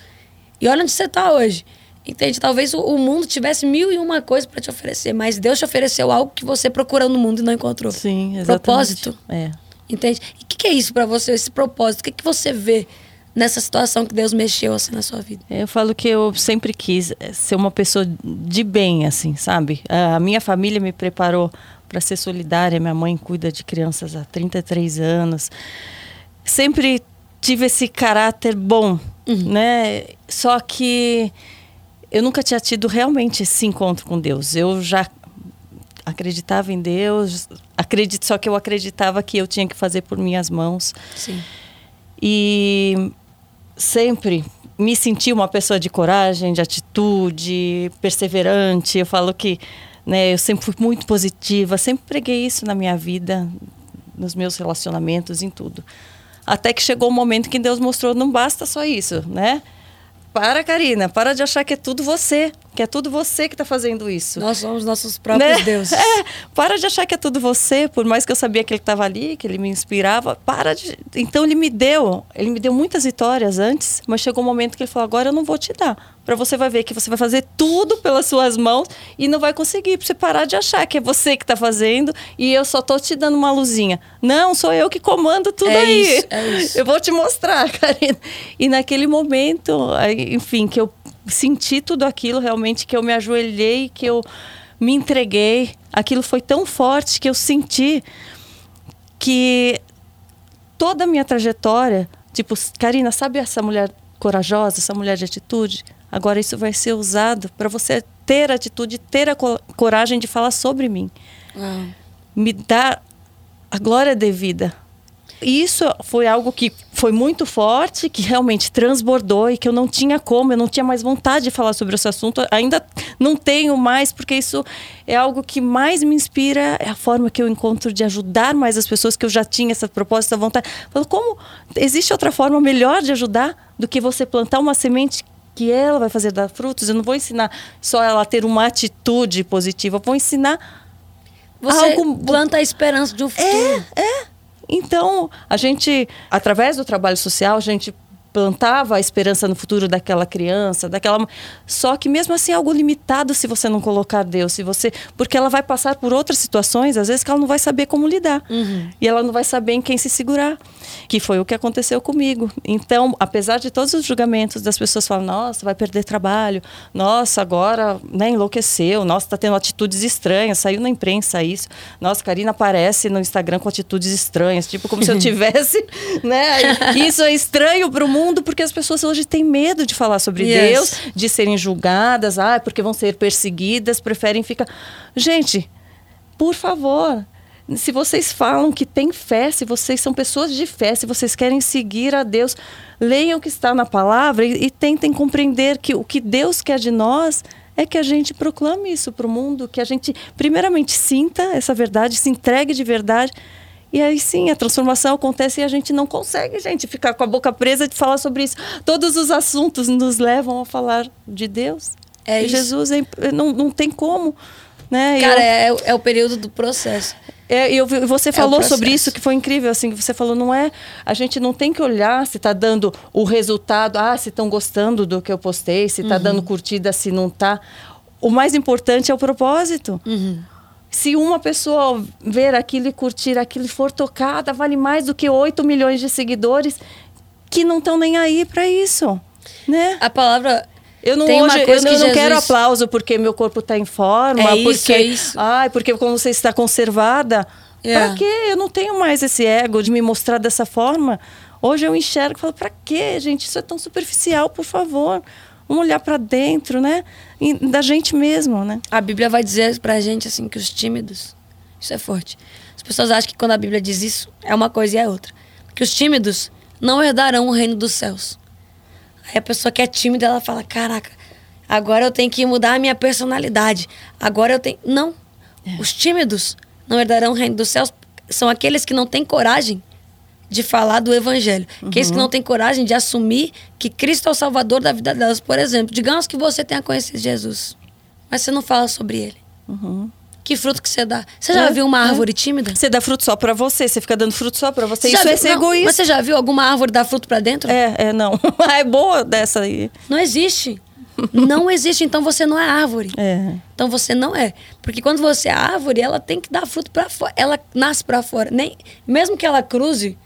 E olha onde você está hoje. Entende? Talvez o, mundo tivesse mil e uma coisas para te oferecer, mas Deus te ofereceu algo que você procurou no mundo e não encontrou. Sim, exatamente. Propósito. É. Entende? E o que, que é isso para você, esse propósito? O que, que você vê nessa situação que Deus mexeu assim na sua vida? Eu falo que eu sempre quis eh, ser uma pessoa de bem, assim, sabe? A minha família me preparou para ser solidária. Minha mãe cuida de crianças há 33 anos. Sempre tive esse caráter bom, né? Só que eu nunca tinha tido realmente esse encontro com Deus. Eu já acreditava em Deus, acredito, só que eu acreditava que eu tinha que fazer por minhas mãos. Sim. E sempre me senti uma pessoa de coragem, de atitude, perseverante. Eu falo que né, eu sempre fui muito positiva, sempre preguei isso na minha vida, nos meus relacionamentos, em tudo. Até que chegou o momento que Deus mostrou, não basta só isso, né? Para, Karina, para de achar que é tudo você, que é tudo você que está fazendo isso. Nós somos nossos próprios Né? deuses. É, para de achar que é tudo você, por mais que eu sabia que ele estava ali, que ele me inspirava. Para de. Então ele me deu, ele me deu muitas vitórias antes, mas chegou um momento que ele falou: agora eu não vou te dar. Para você vai ver que você vai fazer tudo pelas suas mãos e não vai conseguir. Para você parar de achar que é você que está fazendo e eu só tô te dando uma luzinha. Não, sou eu que comando tudo É aí. isso, é isso. Eu vou te mostrar, Karina. E naquele momento, enfim, que eu senti tudo aquilo realmente, que eu me ajoelhei, que eu me entreguei. Aquilo foi tão forte que eu senti que toda a minha trajetória, tipo, Karina, sabe essa mulher corajosa, essa mulher de atitude? Agora isso vai ser usado para você ter atitude, ter a co- coragem de falar sobre mim Uau. me dar a glória devida. Isso foi algo que foi muito forte, que realmente transbordou e que eu não tinha como, eu não tinha mais vontade de falar sobre esse assunto. Ainda não tenho mais, porque isso é algo que mais me inspira, é a forma que eu encontro de ajudar mais as pessoas, que eu já tinha essa proposta, essa vontade. Falo, como existe outra forma melhor de ajudar do que você plantar uma semente que ela vai fazer dar frutos? Eu não vou ensinar só ela a ter uma atitude positiva, eu vou ensinar Você Algo- planta a esperança de um futuro. Então, a gente, através do trabalho social, a gente plantava a esperança no futuro daquela criança, daquela só que mesmo assim é algo limitado se você não colocar Deus, se você, porque ela vai passar por outras situações, às vezes que ela não vai saber como lidar. E ela não vai saber em quem se segurar, que foi o que aconteceu comigo. Então, apesar de todos os julgamentos das pessoas falam: "Nossa, vai perder trabalho. Nossa, agora, né, enlouqueceu. Nossa, tá tendo atitudes estranhas, saiu na imprensa isso. Nossa, Karina aparece no Instagram com atitudes estranhas, tipo como se eu tivesse, né? Isso é estranho para o mundo porque as pessoas hoje têm medo de falar sobre Yes. Deus, de serem julgadas, ah, porque vão ser perseguidas, preferem ficar. Gente, por favor, se vocês falam que têm fé, se vocês são pessoas de fé, se vocês querem seguir a Deus, leiam o que está na palavra e, e tentem compreender que o que Deus quer de nós é que a gente proclame isso para o mundo, que a gente primeiramente sinta essa verdade, se entregue de verdade. E aí sim, a transformação acontece e a gente não consegue, gente, ficar com a boca presa de falar sobre isso. Todos os assuntos nos levam a falar de Deus. É E. Jesus é não, não tem como. Né? Cara, eu- é, é o período do processo. É, eu, você o falou sobre processo. isso que foi incrível, assim, você falou, não é, a gente não tem que olhar se está dando o resultado, ah, se estão gostando do que eu postei, se está dando curtida, se não está. O mais importante é o propósito. Se uma pessoa ver aquilo e curtir aquilo e for tocada, vale mais do que 8 milhões de seguidores que não estão nem aí para isso, né? A palavra. Eu não, hoje, eu, que não- não quero Jesus- aplauso porque meu corpo está em forma, É isso, porque é isso. ai, porque como você está conservada. É. Pra quê? Eu não tenho mais esse ego de me mostrar dessa forma. Hoje eu enxergo e falo, pra quê, gente? Isso é tão superficial, por favor. Vamos olhar pra dentro, né? E da gente mesmo, né? A Bíblia vai dizer pra gente assim que os tímidos, isso é forte. As pessoas acham que quando a Bíblia diz isso, é uma coisa e é outra. Que os tímidos não herdarão o reino dos céus. Aí a pessoa que é tímida, ela fala: "Caraca, agora eu tenho que mudar a minha personalidade. Agora eu tenho". Não. Os tímidos não herdarão o reino dos céus são aqueles que não têm coragem de falar do evangelho. Aqueles que não têm coragem de assumir que Cristo é o salvador da vida delas. Por exemplo, digamos que você tenha conhecido Jesus, mas você não fala sobre ele. Que fruto que você dá? Você já É, viu uma é. árvore tímida? Você dá fruto só pra você, você fica dando fruto só pra você. Isso é ser não, egoísta. Mas você já viu alguma árvore dar fruto pra dentro? É, é, não. é boa dessa aí. Não existe. não existe, então você não é árvore. É. Então você não é. Porque quando você é árvore, ela tem que dar fruto para fora. Ela nasce para fora. Nem, mesmo que ela cruze,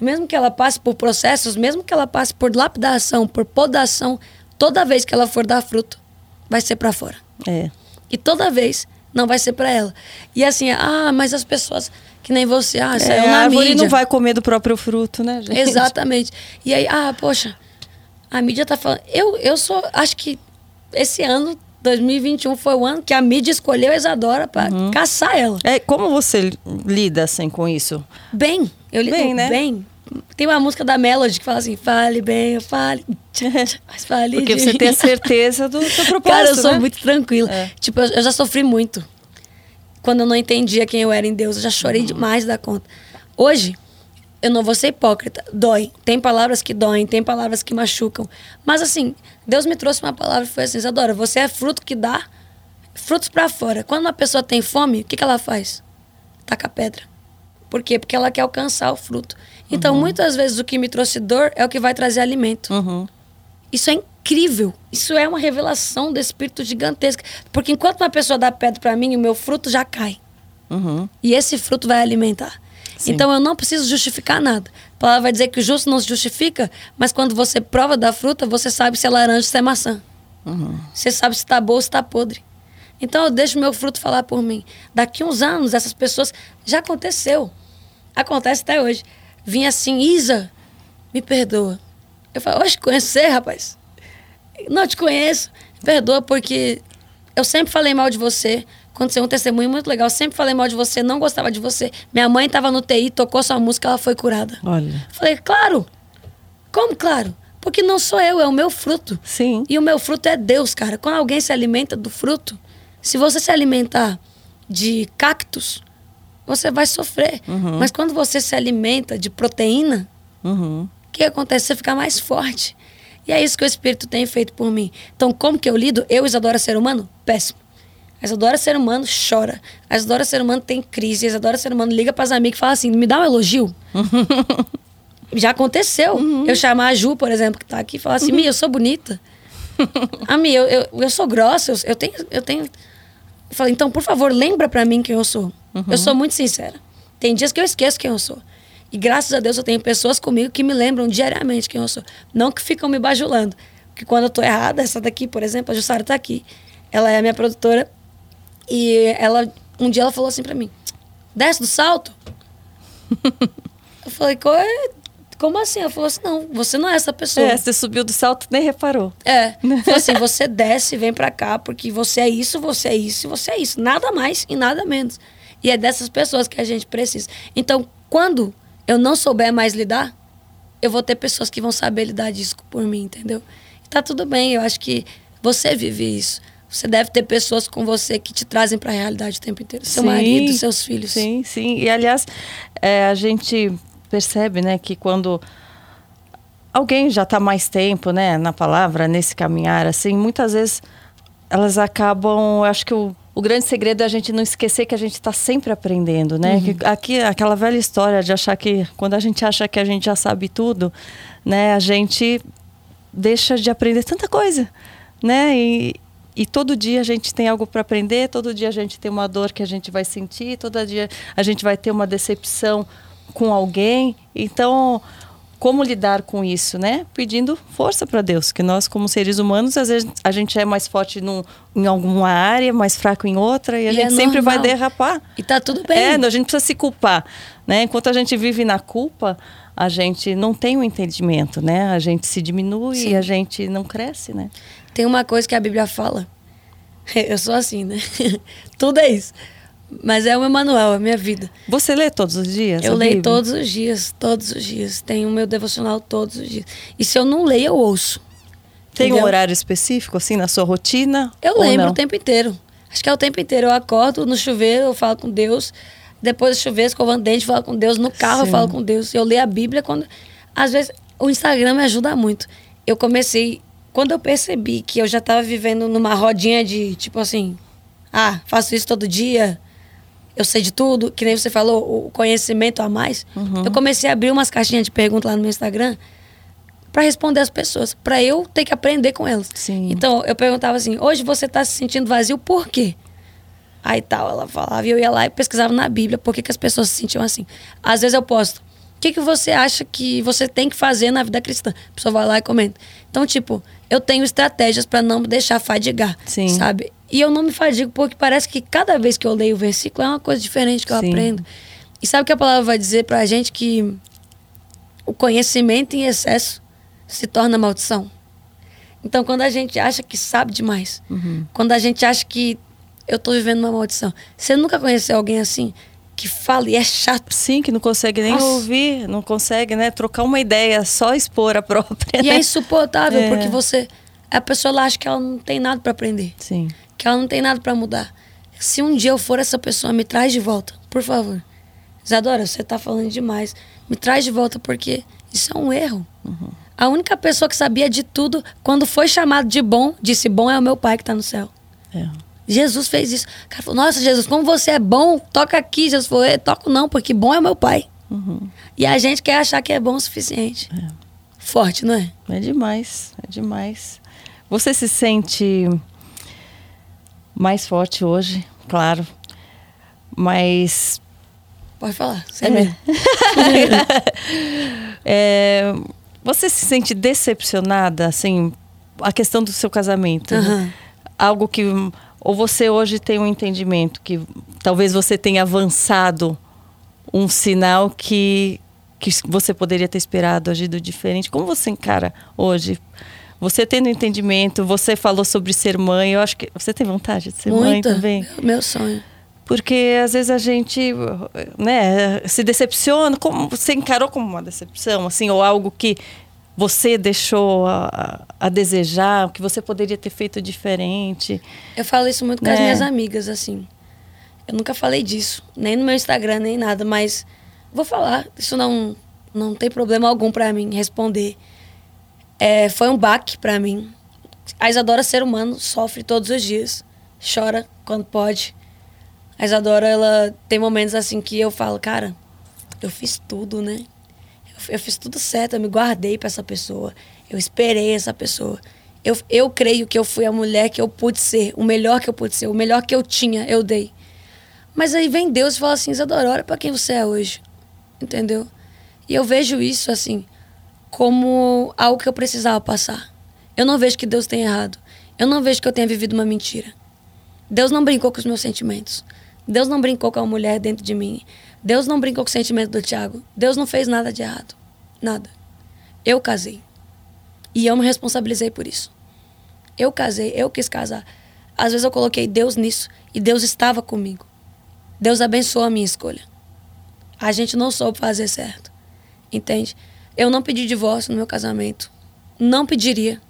mesmo que ela passe por processos, mesmo que ela passe por lapidação, por podação, toda vez que ela for dar fruto, vai ser para fora. É. E toda vez não vai ser para ela. E assim, ah, mas as pessoas que nem você, ah, saiu É, a na árvore mídia. não vai comer do próprio fruto, né, gente? Exatamente. E aí, ah, poxa, a mídia tá falando. Eu, eu sou. Acho que esse ano, 2021, foi o ano que a mídia escolheu a Isadora pra Uhum. caçar ela. É, como você lida assim com isso? Bem, eu lido Bem, né? bem. Tem uma música da Melody que fala assim: fale bem, eu fale. Mas fale. Porque você tem a certeza do seu propósito, Cara, eu sou né? muito tranquila. É. Tipo, eu, eu já sofri muito. Quando eu não entendia quem eu era em Deus, eu já chorei Uhum. demais da conta. Hoje, eu não vou ser hipócrita. Dói. Tem palavras que doem, tem palavras que machucam. Mas assim, Deus me trouxe uma palavra e foi assim: Isadora, você é fruto que dá frutos para fora. Quando uma pessoa tem fome, o que, que ela faz? Taca pedra. Por quê? Porque ela quer alcançar o fruto. Então, uhum. muitas vezes, o que me trouxe dor é o que vai trazer alimento. Uhum. Isso é incrível. Isso é uma revelação do Espírito gigantesca. Porque enquanto uma pessoa dá pedra para mim, o meu fruto já cai. Uhum. E esse fruto vai alimentar. Sim. Então eu não preciso justificar nada. A palavra vai dizer que o justo não se justifica, mas quando você prova da fruta, você sabe se é laranja ou se é maçã. Uhum. Você sabe se está boa ou se está podre. Então eu deixo meu fruto falar por mim. Daqui uns anos, essas pessoas. Já aconteceu. Acontece até hoje. Vinha assim, Isa, me perdoa. Eu falo, hoje conhecer, rapaz. Não te conheço. Perdoa porque eu sempre falei mal de você. Aconteceu um testemunho muito legal. Eu sempre falei mal de você, não gostava de você. Minha mãe estava no TI, tocou sua música, ela foi curada. Olha. Falei, claro. Como claro? Porque não sou eu, é o meu fruto. Sim. E o meu fruto é Deus, cara. Quando alguém se alimenta do fruto, se você se alimentar de cactos, você vai sofrer. Uhum. Mas quando você se alimenta de proteína, uhum. o que acontece? Você fica mais forte. E é isso que o Espírito tem feito por mim. Então, como que eu lido? Eu, Isadora, ser humano? Péssimo. A Isadora, ser humano, chora. A Isadora, ser humano, tem crise. A Isadora, ser humano, liga para as amigas e fala assim, me dá um elogio. Já aconteceu. Uhum. Eu chamar a Ju, por exemplo, que está aqui, e falar assim, uhum. Mia, eu sou bonita. a Mia, eu, eu, eu sou grossa, eu, eu tenho... Eu tenho... Eu falei, então, por favor, lembra para mim quem eu sou. Uhum. Eu sou muito sincera. Tem dias que eu esqueço quem eu sou. E graças a Deus eu tenho pessoas comigo que me lembram diariamente quem eu sou. Não que ficam me bajulando. Porque quando eu tô errada, essa daqui, por exemplo, a Jussara tá aqui. Ela é a minha produtora. E ela, um dia ela falou assim pra mim: desce do salto? eu falei, como assim? Ela falou assim: não, você não é essa pessoa. É, você subiu do salto nem reparou. É. Falou assim: você desce, vem pra cá, porque você é isso, você é isso e você é isso. Nada mais e nada menos. E é dessas pessoas que a gente precisa. Então, quando eu não souber mais lidar, eu vou ter pessoas que vão saber lidar disso por mim, entendeu? E tá tudo bem, eu acho que você vive isso. Você deve ter pessoas com você que te trazem para a realidade o tempo inteiro. Seu sim, marido, seus filhos. Sim, sim. E aliás, é, a gente percebe, né, que quando alguém já está mais tempo, né, na palavra, nesse caminhar, assim, muitas vezes elas acabam, acho que o o grande segredo é a gente não esquecer que a gente está sempre aprendendo, né? Uhum. Que aqui aquela velha história de achar que quando a gente acha que a gente já sabe tudo, né? A gente deixa de aprender tanta coisa, né? E, e todo dia a gente tem algo para aprender, todo dia a gente tem uma dor que a gente vai sentir, todo dia a gente vai ter uma decepção com alguém. Então, como lidar com isso, né? Pedindo força para Deus, que nós como seres humanos às vezes a gente é mais forte num, em alguma área, mais fraco em outra e a e gente é sempre vai derrapar. E tá tudo bem. É, a gente precisa se culpar, né? Enquanto a gente vive na culpa, a gente não tem o um entendimento, né? A gente se diminui Sim. e a gente não cresce, né? Tem uma coisa que a Bíblia fala. Eu sou assim, né? tudo é isso. Mas é o Emanuel, a minha vida. Você lê todos os dias? Eu leio todos os dias, todos os dias. Tenho o meu devocional todos os dias. E se eu não leio, eu ouço. Tem entendeu? um horário específico, assim, na sua rotina? Eu lembro não? o tempo inteiro. Acho que é o tempo inteiro. Eu acordo no chuveiro, eu falo com Deus. Depois do chuveiro, escovando dente, falo com Deus. No carro, Sim. eu falo com Deus. Eu leio a Bíblia quando. Às vezes, o Instagram me ajuda muito. Eu comecei. Quando eu percebi que eu já estava vivendo numa rodinha de, tipo assim. Ah, faço isso todo dia eu sei de tudo, que nem você falou, o conhecimento a mais. Uhum. Eu comecei a abrir umas caixinhas de perguntas lá no meu Instagram para responder as pessoas, para eu ter que aprender com elas. Sim. Então, eu perguntava assim: "Hoje você está se sentindo vazio por quê?" Aí tal, ela falava, e eu ia lá e pesquisava na Bíblia por que, que as pessoas se sentiam assim. Às vezes eu posto: "O que que você acha que você tem que fazer na vida cristã?" A pessoa vai lá e comenta. Então, tipo, eu tenho estratégias para não me deixar fadigar, Sim. sabe? E eu não me fadigo porque parece que cada vez que eu leio o versículo é uma coisa diferente que eu Sim. aprendo. E sabe o que a palavra vai dizer pra gente que o conhecimento em excesso se torna maldição. Então, quando a gente acha que sabe demais, uhum. quando a gente acha que eu tô vivendo uma maldição, você nunca conheceu alguém assim? que fala e é chato. Sim, que não consegue nem Nossa. ouvir, não consegue, né, trocar uma ideia, só expor a própria. E né? é insuportável, é. porque você. A pessoa lá acha que ela não tem nada para aprender. Sim. Que ela não tem nada para mudar. Se um dia eu for essa pessoa, me traz de volta, por favor. Isadora, você tá falando demais. Me traz de volta porque isso é um erro. Uhum. A única pessoa que sabia de tudo, quando foi chamado de bom, disse: Bom é o meu pai que está no céu. É. Jesus fez isso. O cara falou: Nossa, Jesus, como você é bom, toca aqui. Jesus falou: Toco não, porque bom é o meu pai. Uhum. E a gente quer achar que é bom o suficiente. É. Forte, não é? É demais, é demais. Você se sente mais forte hoje, claro. Mas. Pode falar, sem é. é, você se sente decepcionada, assim, a questão do seu casamento? Uhum. Né? Algo que. Ou você hoje tem um entendimento que talvez você tenha avançado um sinal que, que você poderia ter esperado, agido diferente. Como você encara hoje? Você tendo entendimento, você falou sobre ser mãe, eu acho que você tem vontade de ser Muito, mãe também. Meu sonho. Porque às vezes a gente né, se decepciona, como você encarou como uma decepção, assim, ou algo que você deixou a, a desejar, o que você poderia ter feito diferente. Eu falo isso muito com as né? minhas amigas, assim. Eu nunca falei disso, nem no meu Instagram, nem nada, mas vou falar. Isso não, não tem problema algum para mim responder. É, foi um baque para mim. A Isadora, ser humano, sofre todos os dias. Chora quando pode. A Isadora, ela tem momentos assim que eu falo, cara, eu fiz tudo, né? Eu, eu fiz tudo certo, eu me guardei para essa pessoa. Eu esperei essa pessoa. Eu, eu creio que eu fui a mulher que eu pude ser, o melhor que eu pude ser, o melhor que eu tinha, eu dei. Mas aí vem Deus e fala assim, Isadora, olha para quem você é hoje. Entendeu? E eu vejo isso, assim, como algo que eu precisava passar. Eu não vejo que Deus tenha errado. Eu não vejo que eu tenha vivido uma mentira. Deus não brincou com os meus sentimentos. Deus não brincou com a mulher dentro de mim. Deus não brincou com o sentimento do Tiago. Deus não fez nada de errado. Nada. Eu casei. E eu me responsabilizei por isso. Eu casei, eu quis casar. Às vezes eu coloquei Deus nisso e Deus estava comigo. Deus abençoou a minha escolha. A gente não soube fazer certo. Entende? Eu não pedi divórcio no meu casamento. Não pediria.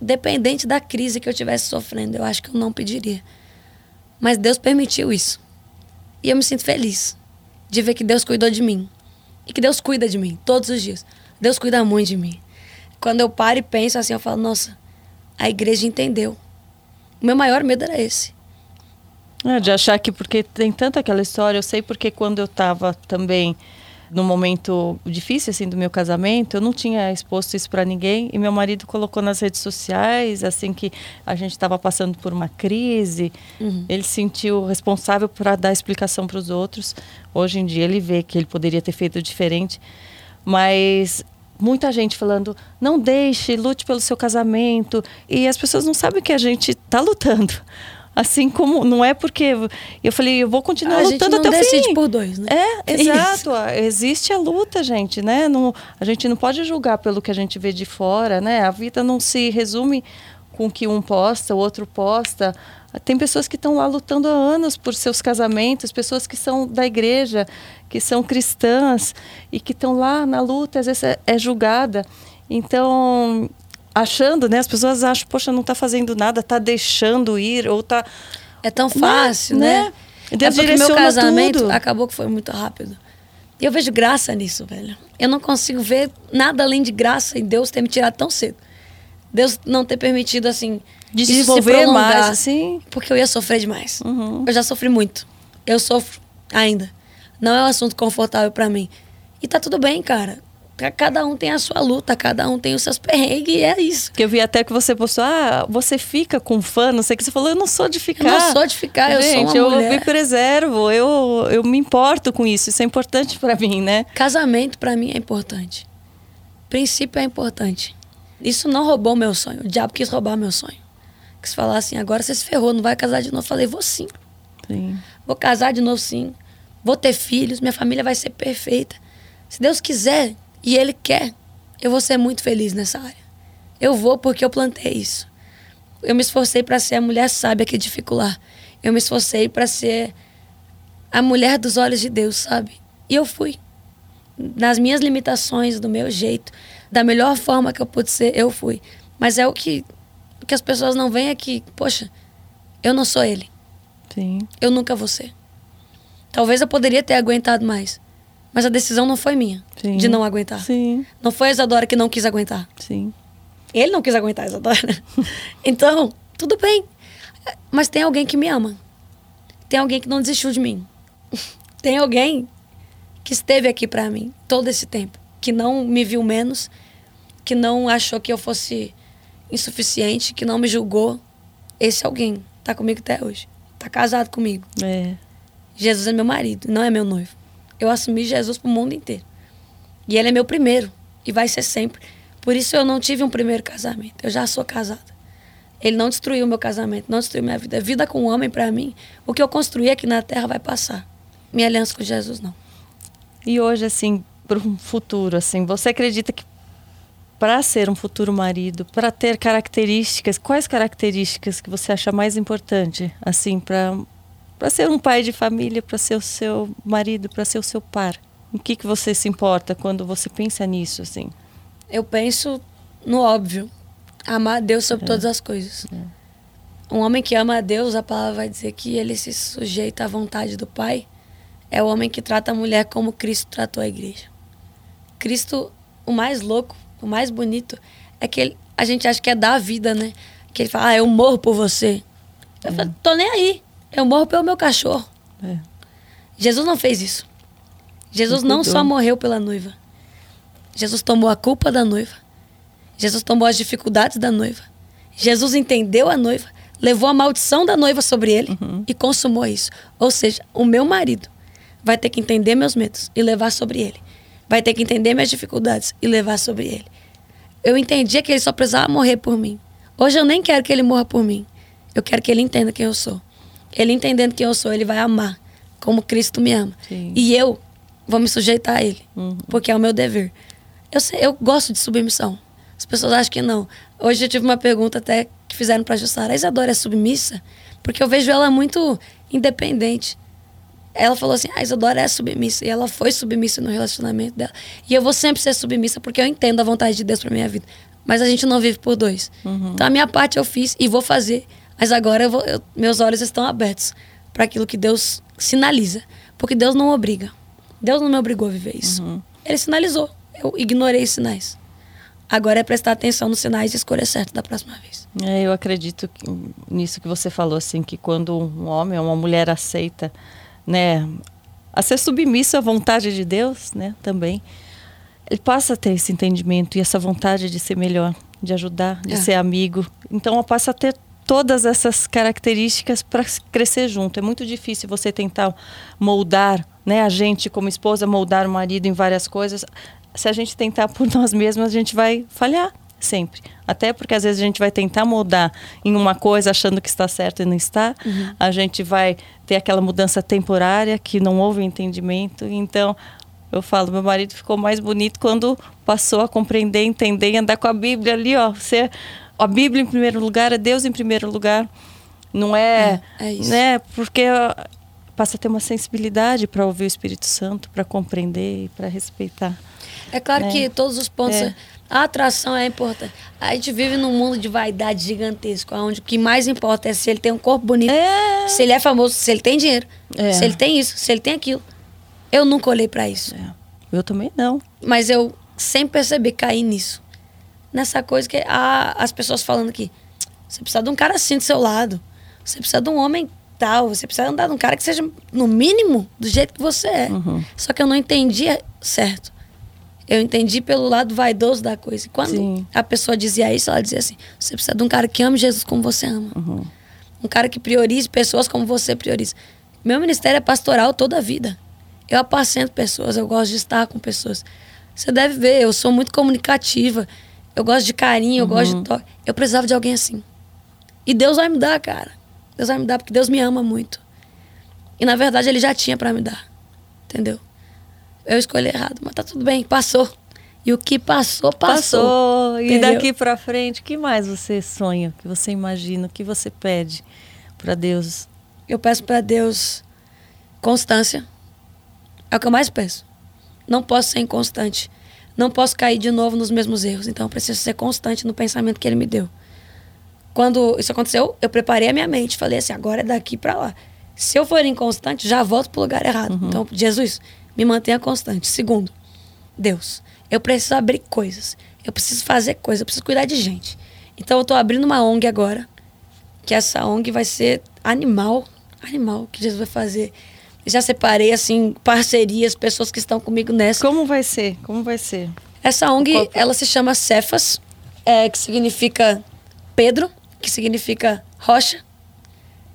Dependente da crise que eu estivesse sofrendo, eu acho que eu não pediria. Mas Deus permitiu isso. E eu me sinto feliz de ver que Deus cuidou de mim. E que Deus cuida de mim todos os dias. Deus cuida muito de mim. Quando eu paro e penso assim, eu falo, nossa, a igreja entendeu. O meu maior medo era esse. É, de achar que porque tem tanta aquela história, eu sei porque quando eu estava também no momento difícil assim do meu casamento, eu não tinha exposto isso para ninguém e meu marido colocou nas redes sociais assim que a gente estava passando por uma crise. Uhum. Ele se sentiu responsável para dar explicação para os outros. Hoje em dia ele vê que ele poderia ter feito diferente, mas muita gente falando não deixe, lute pelo seu casamento e as pessoas não sabem que a gente está lutando. Assim como não é porque eu falei, eu vou continuar a lutando até o fim. decide por dois, né? É, exato. Existe a luta, gente, né? Não, a gente não pode julgar pelo que a gente vê de fora, né? A vida não se resume com que um posta, o outro posta. Tem pessoas que estão lá lutando há anos por seus casamentos, pessoas que são da igreja, que são cristãs e que estão lá na luta, às vezes é, é julgada. Então, achando, né? As pessoas acham, poxa, não está fazendo nada, está deixando ir ou está É tão fácil, né? né? Deus é porque meu casamento tudo. acabou que foi muito rápido. E eu vejo graça nisso, velho. Eu não consigo ver nada além de graça em Deus ter me tirado tão cedo. Deus não ter permitido, assim, desenvolver mais, assim. Porque eu ia sofrer demais. Uhum. Eu já sofri muito. Eu sofro ainda. Não é um assunto confortável para mim. E tá tudo bem, cara. Cada um tem a sua luta, cada um tem os seus perrengues e é isso. Que eu vi até que você postou, ah, você fica com fã, não sei o que você falou, eu não sou de ficar. Eu não sou de ficar, Gente, eu sou uma eu me preservo, eu, eu me importo com isso, isso é importante para mim, né? Casamento para mim é importante. Princípio é importante. Isso não roubou meu sonho, o diabo quis roubar meu sonho. Quis falar assim, agora você se ferrou, não vai casar de novo. Eu falei, vou sim. sim. Vou casar de novo sim. Vou ter filhos, minha família vai ser perfeita. Se Deus quiser, e ele quer, eu vou ser muito feliz nessa área. Eu vou porque eu plantei isso. Eu me esforcei para ser a mulher sábia que dificular. Eu me esforcei para ser a mulher dos olhos de Deus, sabe? E eu fui. Nas minhas limitações, do meu jeito, da melhor forma que eu pude ser, eu fui. Mas é o que, o que as pessoas não veem aqui. Poxa, eu não sou ele. Sim. Eu nunca vou ser. Talvez eu poderia ter aguentado mais. Mas a decisão não foi minha Sim. de não aguentar. Sim, Não foi a Isadora que não quis aguentar. sim. Ele não quis aguentar a Isadora. então, tudo bem. Mas tem alguém que me ama. Tem alguém que não desistiu de mim. Tem alguém que esteve aqui pra mim todo esse tempo, que não me viu menos, que não achou que eu fosse insuficiente, que não me julgou. Esse alguém tá comigo até hoje. Tá casado comigo. É. Jesus é meu marido, não é meu noivo. Eu assumi Jesus pro mundo inteiro. E ele é meu primeiro e vai ser sempre. Por isso eu não tive um primeiro casamento. Eu já sou casada. Ele não destruiu meu casamento, não destruiu minha vida. Vida com um homem para mim, o que eu construí aqui na terra vai passar. Minha aliança com Jesus não. E hoje, assim, para um futuro, assim, você acredita que para ser um futuro marido, para ter características, quais características que você acha mais importante, assim, para para ser um pai de família, para ser o seu marido, para ser o seu par? O que que você se importa quando você pensa nisso, assim? Eu penso no óbvio. Amar a Deus sobre todas as coisas. Um homem que ama a Deus, a palavra vai dizer que ele se sujeita à vontade do Pai. É o homem que trata a mulher como Cristo tratou a igreja. Cristo, o mais louco, o mais bonito, é que ele, a gente acha que é dar a vida, né? Que ele fala, ah, eu morro por você. Eu falo, tô nem aí. Eu morro pelo meu cachorro. É. Jesus não fez isso. Jesus não só morreu pela noiva. Jesus tomou a culpa da noiva. Jesus tomou as dificuldades da noiva. Jesus entendeu a noiva, levou a maldição da noiva sobre ele e consumou isso. Ou seja, o meu marido vai ter que entender meus medos e levar sobre ele. Vai ter que entender minhas dificuldades e levar sobre ele. Eu entendia que ele só precisava morrer por mim. Hoje eu nem quero que ele morra por mim. Eu quero que ele entenda quem eu sou. Ele entendendo quem eu sou, ele vai amar como Cristo me ama. Sim. E eu vou me sujeitar a ele, Uhum. porque é o meu dever. Eu, sei- eu gosto de submissão. As pessoas acham que não. Hoje eu tive uma pergunta até que fizeram para Jussara. A Isadora é submissa? Porque eu vejo ela muito independente. Ela falou assim: a Isadora é submissa. E ela foi submissa no relacionamento dela. E eu vou sempre ser submissa porque eu entendo a vontade de Deus para minha vida. Mas a gente não vive por dois. Então a minha parte eu fiz e vou fazer. Mas agora eu vou- eu- meus olhos estão abertos para aquilo que Deus sinaliza. Porque Deus não obriga. Deus não me obrigou a viver isso. Ele sinalizou. Eu ignorei os sinais. Agora é prestar atenção nos sinais e escolher certo da próxima vez. É, eu acredito que- nisso que você falou, assim, que quando um homem ou uma mulher aceita, né, a ser submisso à vontade de Deus, né, também, ele passa a ter esse entendimento e essa vontade de ser melhor, de ajudar, de É. ser amigo. Então, passa a ter todas essas características para crescer junto. É muito difícil você tentar moldar, né, a gente como esposa moldar o marido em várias coisas. Se a gente tentar por nós mesmas, a gente vai falhar sempre. Até porque às vezes a gente vai tentar moldar em uma coisa achando que está certo e não está. A gente vai ter aquela mudança temporária que não houve entendimento. Então, eu falo, meu marido ficou mais bonito quando passou a compreender, entender e andar com a Bíblia ali, ó. Ser a Bíblia em primeiro lugar, é Deus em primeiro lugar. Não é, É, é isso. né? Porque passa a ter uma sensibilidade para ouvir o Espírito Santo, para compreender e para respeitar. É claro É. que todos os pontos. É. A atração é importante. A gente vive num mundo de vaidade gigantesco, onde o que mais importa é se ele tem um corpo bonito, É. se ele é famoso, se ele tem dinheiro, É. se ele tem isso, se ele tem aquilo. Eu nunca olhei pra isso. É. Eu também não. Mas eu sempre percebi cair nisso. Nessa coisa que as pessoas falando aqui. Você precisa de um cara assim do seu lado. Você precisa de um homem tal. Você precisa andar de um cara que seja, no mínimo, do jeito que você é. Uhum. Só que eu não entendia certo. Eu entendi pelo lado vaidoso da coisa. E quando Sim. a pessoa dizia isso, ela dizia assim: você precisa de um cara que ame Jesus como você ama. Uhum. Um cara que priorize pessoas como você prioriza. Meu ministério é pastoral toda a vida. Eu apacento pessoas, eu gosto de estar com pessoas. Você deve ver, eu sou muito comunicativa. Eu gosto de carinho, eu gosto de toque. Eu precisava de alguém assim. E Deus vai me dar, cara. Deus vai me dar porque Deus me ama muito. E na verdade ele já tinha pra me dar. Entendeu? Eu escolhi errado, mas tá tudo bem, passou. E o que passou, passou. Passou. E Entendeu? daqui para frente, o que mais você sonha? O que você imagina? O que você pede para Deus? Eu peço pra Deus constância. É o que eu mais peço. Não posso ser inconstante. Não posso cair de novo nos mesmos erros. Então eu preciso ser constante no pensamento que ele me deu. Quando isso aconteceu, eu preparei a minha mente. Falei assim: agora é daqui pra lá. Se eu for inconstante, já volto pro lugar errado. Uhum. Então, Jesus, me mantenha constante. Segundo, Deus, eu preciso abrir coisas. Eu preciso fazer coisas, eu preciso cuidar de gente. Então, eu tô abrindo uma ONG agora, que essa ONG vai ser animal, animal que Jesus vai fazer. Já separei, assim, parcerias, pessoas que estão comigo nessa. Como vai ser? Como vai ser? Essa ONG, Qual- ela se chama Cefas, é, que significa Pedro, que significa rocha.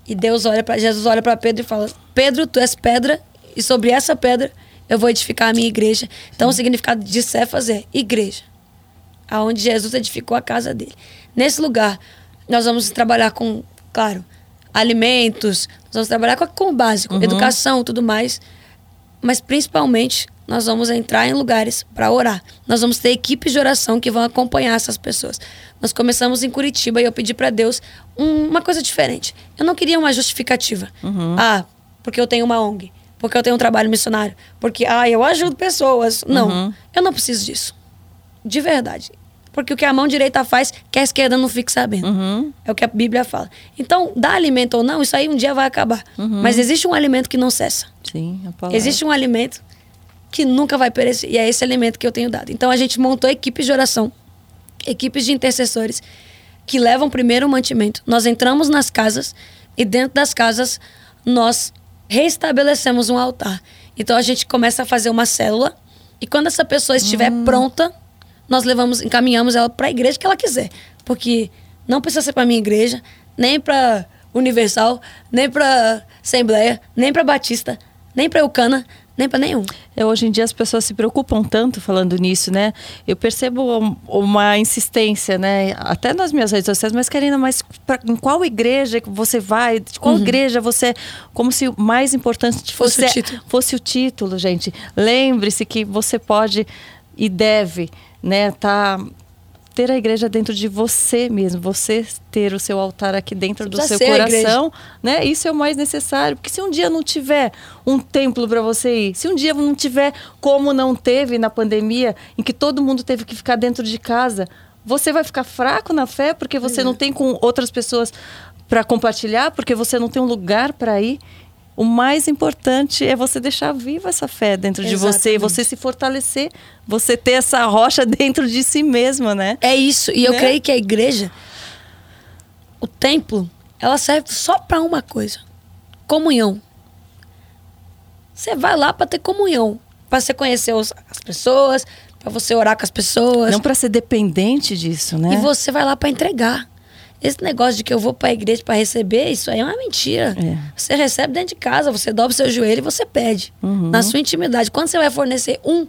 E Deus olha para Jesus olha para Pedro e fala: Pedro, tu és pedra, e sobre essa pedra eu vou edificar a minha igreja. Então, o significado de Cefas é igreja, aonde Jesus edificou a casa dele. Nesse lugar, nós vamos trabalhar com, claro, alimentos, nós vamos trabalhar com, o básico, Uhum. educação, tudo mais mas principalmente nós vamos entrar em lugares para orar. Nós vamos ter equipes de oração que vão acompanhar essas pessoas. Nós começamos em Curitiba e eu pedi para Deus um- uma coisa diferente. Eu não queria uma justificativa. Ah, porque eu tenho uma ONG, porque eu tenho um trabalho missionário, porque ah, eu ajudo pessoas. Não, Uhum. eu não preciso disso. De verdade. Porque o que a mão direita faz, que a esquerda não fique sabendo. Uhum. É o que a Bíblia fala. Então, dar alimento ou não, isso aí um dia vai acabar. Mas existe um alimento que não cessa. Sim, a palavra. Existe um alimento que nunca vai perecer. E é esse alimento que eu tenho dado. Então a gente montou equipes de oração, equipes de intercessores que levam primeiro o mantimento. Nós entramos nas casas e dentro das casas nós restabelecemos um altar. Então a gente começa a fazer uma célula e quando essa pessoa estiver pronta, nós levamos, encaminhamos ela para a igreja que ela quiser, porque não precisa ser para minha igreja, nem para Universal, nem para Assembleia, nem para Batista, nem para Eucana, nem para nenhum. É, hoje em dia as pessoas se preocupam tanto falando nisso, né? Eu percebo um- uma insistência, né? Até nas minhas redes sociais, mas Karina, mas pra, em qual igreja você vai? De qual igreja você. Como se o mais importante Uhum. Fosse fosse, o título. fosse o título, gente. Lembre-se que você pode e deve, né? Tá, ter a igreja dentro de você mesmo, você ter o seu altar aqui dentro Você do seu coração, né? Isso é o mais necessário, porque se um dia não tiver um templo para você ir, se um dia não tiver como não teve na pandemia, em que todo mundo teve que ficar dentro de casa, você vai ficar fraco na fé porque você não tem com outras pessoas para compartilhar, porque você não tem um lugar para ir. O mais importante é você deixar viva essa fé dentro de você, Exatamente. você se fortalecer, você ter essa rocha dentro de si mesma, né? É isso. E eu Né? creio que a igreja, o templo, ela serve só para uma coisa: comunhão. Você vai lá para ter comunhão, para você conhecer os- as pessoas, para você orar com as pessoas. Não para ser dependente disso, né? E você vai lá para entregar. Esse negócio de que eu vou para a igreja para receber, isso aí é uma mentira. É. Você recebe dentro de casa, você dobra o seu joelho e você pede. Uhum. Na sua intimidade. Quando você vai fornecer um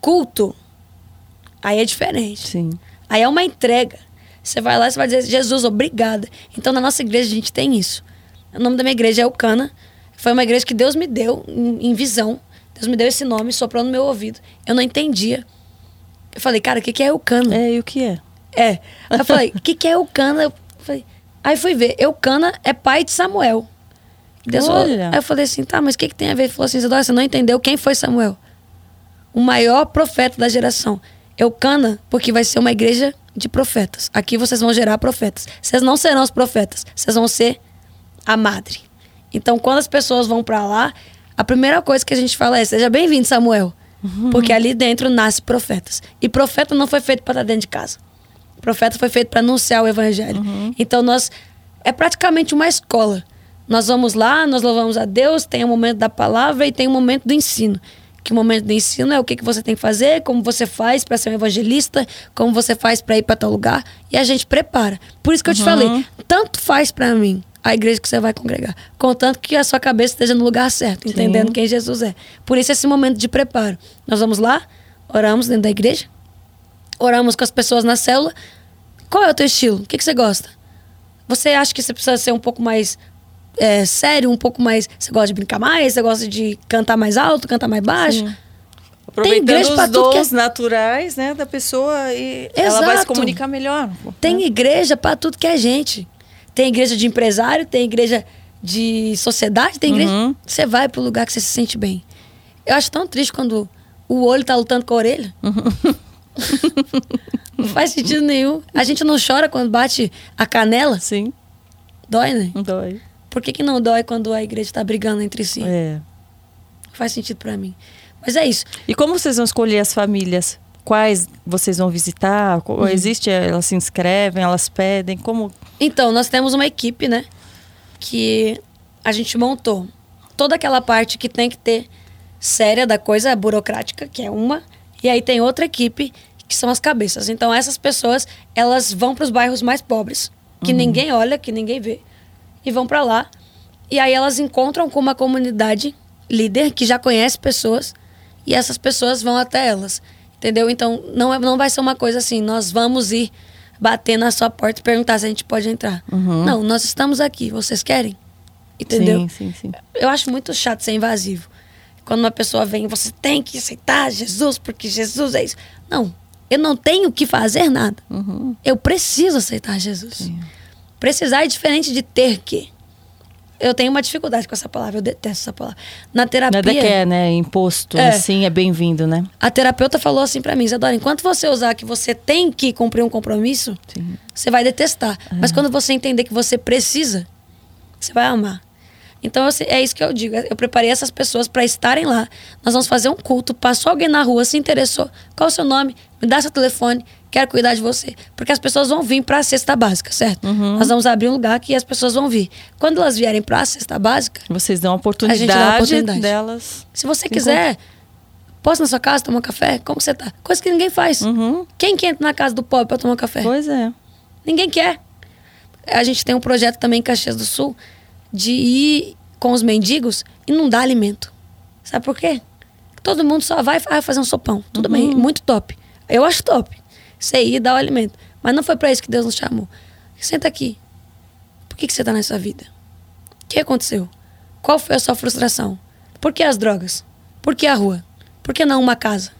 culto, aí é diferente. Sim. Aí é uma entrega. Você vai lá e você vai dizer, Jesus, obrigada. Então, na nossa igreja, a gente tem isso. O nome da minha igreja é Eucana. Foi uma igreja que Deus me deu em, em visão. Deus me deu esse nome, soprou no meu ouvido. Eu não entendia. Eu falei, cara, o que, que é Eucana? É, e o que é? É. Aí eu falei, o que, que é Eucana? Eu falei, aí fui ver, Eucana é pai de Samuel. Deus falou- Olha. aí eu falei assim, tá, mas o que, que tem a ver? Ele falou assim, Isadora, você não entendeu quem foi Samuel? O maior profeta da geração. Eucana, porque vai ser uma igreja de profetas. Aqui vocês vão gerar profetas. Vocês não serão os profetas, vocês vão ser a madre. Então, quando as pessoas vão pra lá, a primeira coisa que a gente fala é: seja bem-vindo, Samuel. Porque ali dentro nasce profetas. E profeta não foi feito para estar dentro de casa. Profeta foi feito para anunciar o evangelho. Então nós é praticamente uma escola. Nós vamos lá, nós louvamos a Deus, tem o momento da palavra e tem o momento do ensino. Que o momento do ensino é o que, que você tem que fazer, como você faz para ser um evangelista, como você faz para ir para tal lugar, e a gente prepara. Por isso que eu te falei, tanto faz para mim a igreja que você vai congregar, contanto que a sua cabeça esteja no lugar certo, entendendo quem Jesus é. Por isso esse momento de preparo. Nós vamos lá, oramos dentro da igreja, oramos com as pessoas na célula. Qual é o teu estilo? O que, que você gosta? Você acha que você precisa ser um pouco mais é, sério, um pouco mais. Você gosta de brincar mais? Você gosta de cantar mais alto, cantar mais baixo? Sim. Aproveitando igreja pra os tudo que é- dons naturais, né, da pessoa e ela vai se Exato. comunicar melhor. Tem igreja para tudo que é gente. Tem igreja de empresário, tem igreja de sociedade, tem igreja. Uhum. Você vai pro lugar que você se sente bem. Eu acho tão triste quando o olho tá lutando com a orelha. não faz sentido nenhum. A gente não chora quando bate a canela. Sim, Dói, né? dói. Por que, que não dói quando a igreja está brigando entre si? É. Faz sentido para mim. Mas é isso. E como vocês vão escolher as famílias? Quais vocês vão visitar? Uhum. Existe, elas se inscrevem, elas pedem? Como? Então, nós temos uma equipe, né? Que a gente montou. Toda aquela parte que tem que ter séria da coisa burocrática, que é uma. E aí tem outra equipe, que são as cabeças. Então, essas pessoas, elas vão para os bairros mais pobres, que ninguém olha, que ninguém vê. E vão para lá. E aí elas encontram com uma comunidade líder que já conhece pessoas. E essas pessoas vão até elas. Entendeu? Então, não, é, não vai ser uma coisa assim, nós vamos ir bater na sua porta e perguntar se a gente pode entrar. Uhum. Não, nós estamos aqui, vocês querem? Entendeu? Sim, sim, sim. Eu acho muito chato ser invasivo. Quando uma pessoa vem, você tem que aceitar Jesus, porque Jesus é isso. Não, eu não tenho que fazer nada. Uhum. Eu preciso aceitar Jesus. Precisar é diferente de ter que. Eu tenho uma dificuldade com essa palavra, eu detesto essa palavra. Na terapia, Nada que é, né? Imposto, É. assim, é bem-vindo, né? a terapeuta falou assim pra mim, Isadora, enquanto você usar que você tem que cumprir um compromisso, Sim. você vai detestar. Mas quando você entender que você precisa, você vai amar. Então eu sei- é isso que eu digo. Eu preparei essas pessoas para estarem lá. Nós vamos fazer um culto. Passou alguém na rua, se interessou. Qual o seu nome? Me dá seu telefone. Quero cuidar de você. Porque as pessoas vão vir para a cesta básica, certo? Nós vamos abrir um lugar que as pessoas vão vir. Quando elas vierem para a cesta básica, Vocês dão a A oportunidade, gente dá a oportunidade. delas. se você Se quiser, posso ir na sua casa tomar café? Como você tá? Coisa que ninguém faz. Uhum. Quem que entra na casa do pobre para tomar café? Pois é. Ninguém quer. A gente tem um projeto também em Caxias do Sul de ir com os mendigos e não dar alimento. Sabe por quê? Todo mundo só vai ah, fazer um sopão. Tudo bem, muito top. Eu acho top. Você ir e dar o alimento. Mas não foi para isso que Deus nos chamou. Senta aqui. Por que, que você tá nessa vida? O que aconteceu? Qual foi a sua frustração? Por que as drogas? Por que a rua? Por que não uma casa?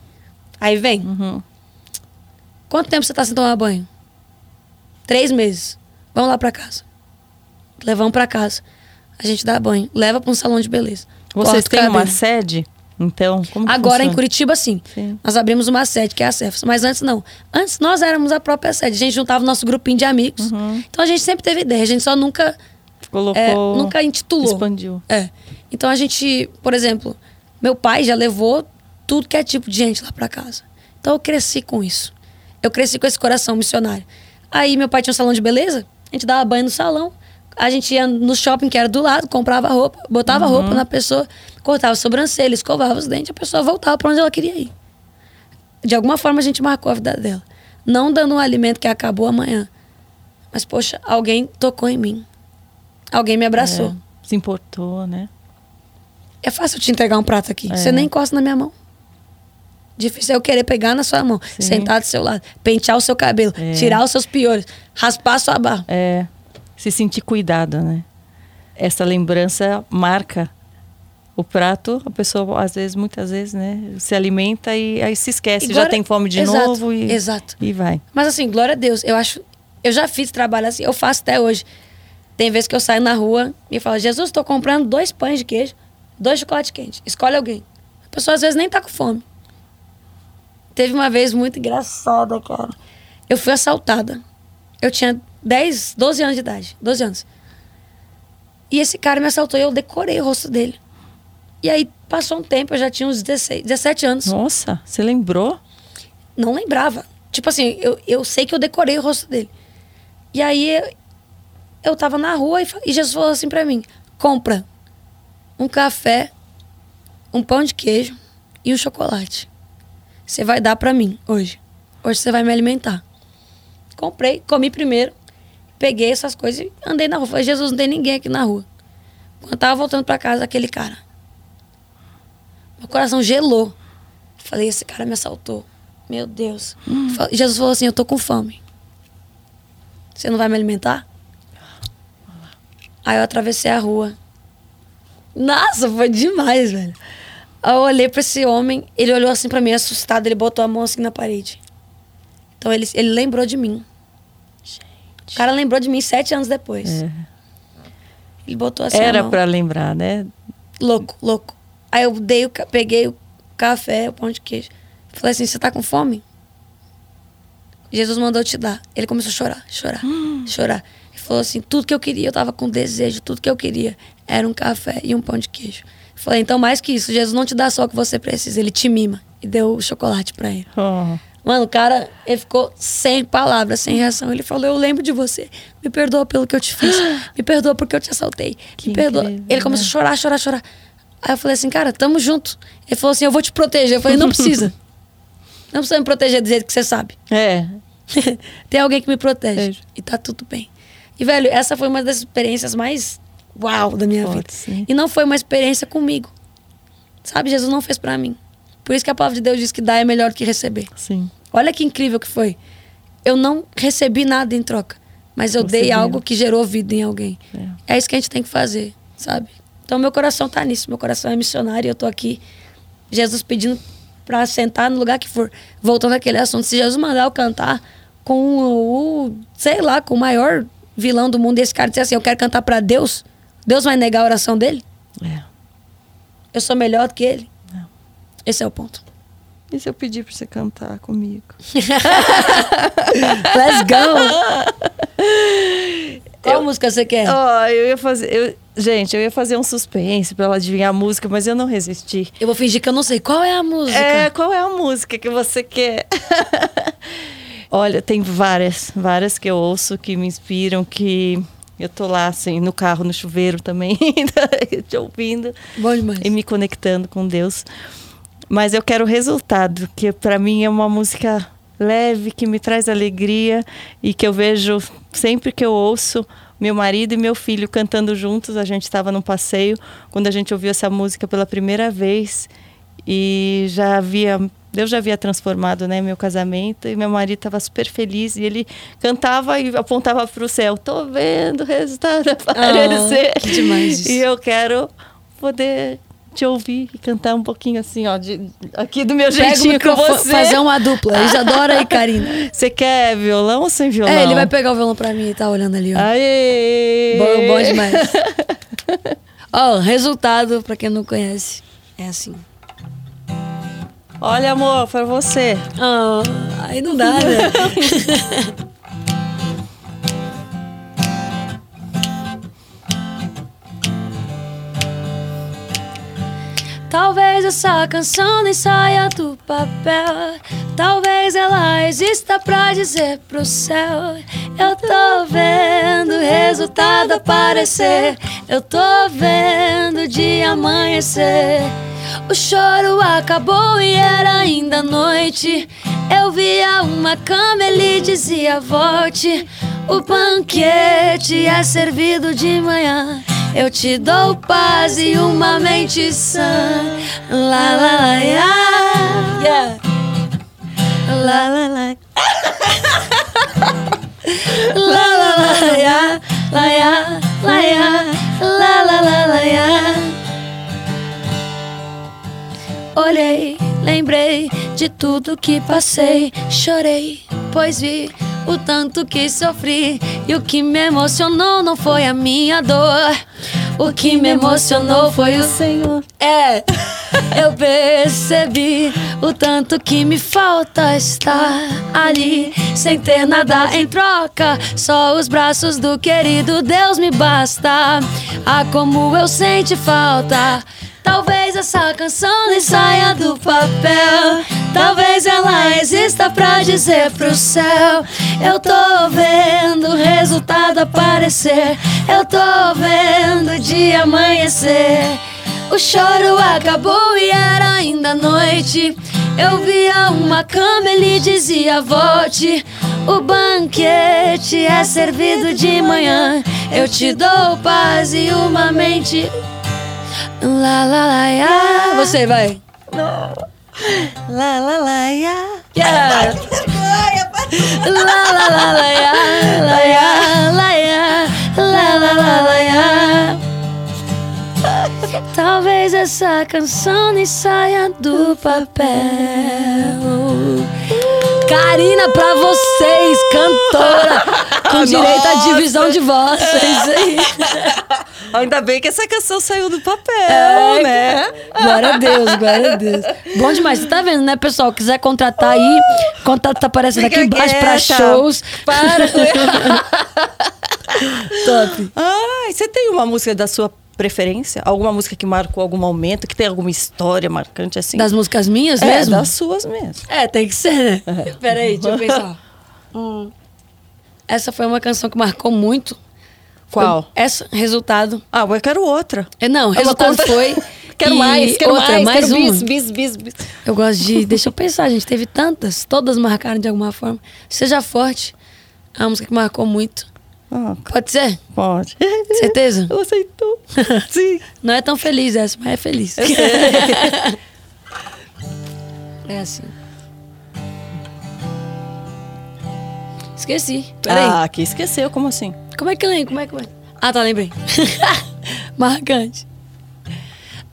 Aí vem. Uhum. Quanto tempo você tá sem tomar banho? Três meses. Vamos lá pra casa. Levamos pra casa. A gente dá banho. Leva pra um salão de beleza. Vocês têm uma sede? Então, como que Agora em funciona? Curitiba, sim. Sim. Nós abrimos uma sede, que é a Cefas. Mas antes não. Antes nós éramos a própria sede. A gente juntava o nosso grupinho de amigos. Uhum. Então a gente sempre teve ideia. A gente só nunca, Colocou. é, nunca intitulou. Expandiu. É. Então a gente, por exemplo, meu pai já levou tudo que é tipo de gente lá pra casa. Então eu cresci com isso. Eu cresci com esse coração missionário. Aí meu pai tinha um salão de beleza, a gente dava banho no salão. A gente ia no shopping que era do lado, comprava roupa, botava roupa na pessoa, cortava a sobrancelha, escovava os dentes, a pessoa voltava pra onde ela queria ir. De alguma forma a gente marcou a vida dela. Não dando um alimento que acabou amanhã. Mas, poxa, alguém tocou em mim. Alguém me abraçou. É, se importou, né? É fácil te entregar um prato aqui. É. Você nem encosta na minha mão. Difícil é eu querer pegar na sua mão, Sim. sentar do seu lado, pentear o seu cabelo, É. tirar os seus piolhos, raspar a sua barba. É, se sentir cuidada, né? Essa lembrança marca o prato, a pessoa às vezes, muitas vezes, né, se alimenta e aí se esquece, Agora- já tem fome de Exato, novo e, exato. e vai. Mas assim, glória a Deus, eu acho. Eu já fiz trabalho assim, eu faço até hoje. Tem vezes que eu saio na rua e falo, Jesus, estou comprando dois pães de queijo, dois chocolates quentes. Escolhe alguém. A pessoa às vezes nem tá com fome. Teve uma vez muito engraçada, cara. Eu fui assaltada. Eu tinha 10, 12 anos de idade. 12 anos. E esse cara me assaltou e eu decorei o rosto dele. E aí passou um tempo, eu já tinha uns 16, 17 anos. Nossa, você lembrou? Não lembrava. Tipo assim, eu, eu sei que eu decorei o rosto dele. E aí eu, eu tava na rua e, e Jesus falou assim pra mim: compra um café, um pão de queijo e um chocolate. Você vai dar pra mim hoje. Hoje você vai me alimentar. Comprei, comi primeiro, peguei essas coisas e andei na rua. Falei, Jesus, não tem ninguém aqui na rua. Quando eu tava voltando pra casa, aquele cara. Meu coração gelou. Falei, esse cara me assaltou. Meu Deus. Fa- Jesus falou assim: Eu tô com fome. Você não vai me alimentar? Aí eu atravessei a rua. Nossa, foi demais, velho. Aí eu olhei pra esse homem, ele olhou assim pra mim, assustado, ele botou a mão assim na parede. Então ele, ele lembrou de mim. O cara lembrou de mim sete anos depois. É. Ele botou assim. Era pra lembrar, né? Louco, louco. Aí eu dei o, peguei o café, o pão de queijo. Falei assim, você tá com fome? Jesus mandou te dar. Ele começou a chorar, chorar, chorar. Ele falou assim: tudo que eu queria, eu tava com desejo, tudo que eu queria era um café e um pão de queijo. Eu falei: então, mais que isso, Jesus não te dá só o que você precisa, ele te mima. E deu o chocolate pra ele. Oh. Mano, o cara, ele ficou sem palavras, sem reação. Ele falou: Eu lembro de você. Me perdoa pelo que eu te fiz. Me perdoa porque eu te assaltei. Que Me perdoa. incrível, ele começou né? a chorar, chorar, chorar. Aí eu falei assim: Cara, tamo junto. Ele falou assim: Eu vou te proteger. Eu falei: Não precisa. Não precisa me proteger do jeito que você sabe. É. Tem alguém que me protege. E tá tudo bem. E, velho, essa foi uma das experiências mais uau da minha Pode vida. ser. E não foi uma experiência comigo. Sabe, Jesus não fez pra mim. Por isso que a palavra de Deus diz que dar é melhor do que receber. Sim. Olha que incrível que foi. Eu não recebi nada em troca, mas eu Você dei algo que gerou vida em alguém. É. É isso que a gente tem que fazer, sabe? Então meu coração tá nisso, meu coração é missionário e eu tô aqui Jesus pedindo pra sentar no lugar que for. Voltando àquele assunto, se Jesus mandar eu cantar com o, sei lá, com o maior vilão do mundo e esse cara disser assim, eu quero cantar pra Deus, Deus vai negar a oração dele? É. Eu sou melhor do que ele? Não. Esse é o ponto. E se eu pedir pra você cantar comigo? Let's go! Qual música você quer? Ó, eu ia fazer. eu- gente, eu ia fazer um suspense pra ela adivinhar a música, mas eu não resisti. Eu vou fingir que eu não sei. Qual é a música? É, qual é a música que você quer? Olha, tem várias, várias que eu ouço que me inspiram, que eu tô lá, assim, no carro, no chuveiro também, te ouvindo Bom demais. e me conectando com Deus. Mas eu quero o resultado, que para mim é uma música leve, que me traz alegria e que eu vejo sempre que eu ouço meu marido e meu filho cantando juntos. A gente estava num passeio quando a gente ouviu essa música pela primeira vez e já havia Deus já havia transformado né, meu casamento e meu marido estava super feliz e ele cantava e apontava para o céu. Tô vendo o resultado aparecer. que demais isso. E eu quero poder te ouvir e cantar um pouquinho assim, ó, de, aqui do meu jeitinho com você. fazer uma dupla. Isadora e Karina. Você quer violão ou sem violão? É, ele vai pegar o violão pra mim e tá olhando ali, ó. Aê! Bom, bom demais. Ó, resultado, pra quem não conhece, é assim. Olha, amor, pra você. Ah, aí não dá, né? Talvez essa canção nem saia do papel. Talvez ela exista pra dizer pro céu. Eu tô vendo o resultado aparecer. Eu tô vendo o dia amanhecer. O choro acabou e era ainda noite. Eu via uma cama, ele dizia: Volte. O banquete é servido de manhã. Eu te dou paz e uma mente sã. La la la ya. Yeah. La la la. la la la ya. La ya. La ya. La la la la ya. Olhei, lembrei de tudo que passei, chorei, pois vi o tanto que sofri. E o que me emocionou não foi a minha dor, o que me emocionou foi o Senhor. É, eu percebi o tanto que me falta estar ali, sem ter nada em troca, só os braços do querido Deus me basta. Ah, como eu senti falta. Talvez essa canção nem saia do papel. Talvez ela exista pra dizer pro céu. Eu tô vendo o resultado aparecer. Eu tô vendo o dia amanhecer. O choro acabou e era ainda noite. Eu via uma cama, ele dizia: volte. O banquete é servido de manhã. Eu te dou paz e uma mente. Lá, lá, lá. Você vai. Lá, lá, lá, ya. Yeah. Lá, lá, lá, lá, ya. Lá, lá, ya. Lá, lá, lá, lá, ya. Talvez essa canção nem saia do papel. Karina, pra vocês, cantora. Com direito à divisão de voz. Ainda bem que essa canção saiu do papel, É, né? Glória a Deus, glória a Deus. Bom demais. Você tá vendo, né, pessoal? Quiser contratar aí, contato tá aparecendo aqui Fica embaixo pra quieta. shows. Para. Top. Ai, você tem uma música da sua preferência? Alguma música que marcou algum momento, que tem alguma história marcante assim? Das músicas minhas é, mesmo? das suas mesmo. É, tem que ser, né? Peraí, deixa eu pensar. Hum. Essa foi uma canção que marcou muito. Foi Qual? Essa, resultado. Ah, eu quero outra. É, Não, É uma resultado conta- foi. Quero mais, quero outra, mais, mais quero uma. bis, bis, bis, bis. Eu gosto de. Deixa eu pensar, gente. Teve tantas, todas marcaram de alguma forma. Seja forte. É uma música que marcou muito. Ah, Pode ser? pode. Certeza? Eu aceitou. Sim. Não é tão feliz essa, mas é feliz. é assim. Esqueci. Peraí. Ah, que esqueceu, como assim? Como é que eu lembro? Como é que. Ah, tá, lembrei. Marcante.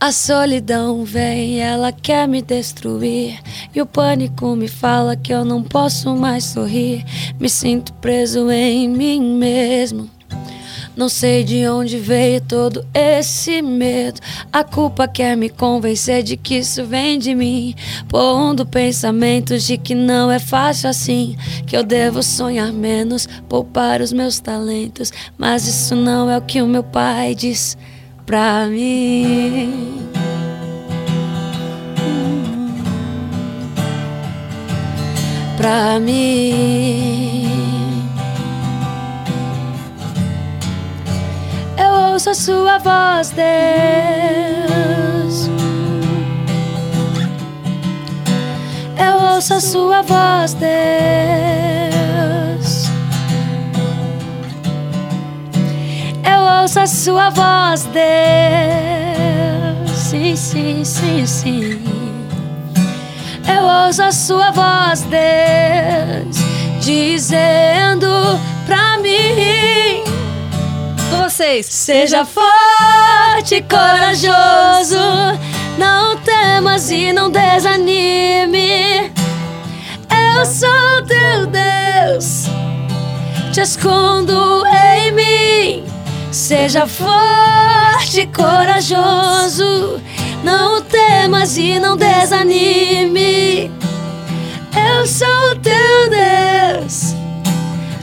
A solidão vem, ela quer me destruir. E o pânico me fala que eu não posso mais sorrir. Me sinto preso em mim mesmo. Não sei de onde veio todo esse medo. A culpa quer me convencer de que isso vem de mim. Pondo pensamentos de que não é fácil assim. Que eu devo sonhar menos, poupar os meus talentos. Mas isso não é o que o meu pai diz pra mim. Pra mim. Eu ouço a sua voz, Deus. Eu ouço a sua voz, Deus. Eu ouço a sua voz, Deus. Sim, sim, sim, sim. Eu ouço a sua voz, Deus, dizendo pra mim. Com vocês. Seja forte corajoso, não temas e não desanime. Eu sou teu Deus, te escondo em mim. Seja forte corajoso, não temas e não desanime. Eu sou teu Deus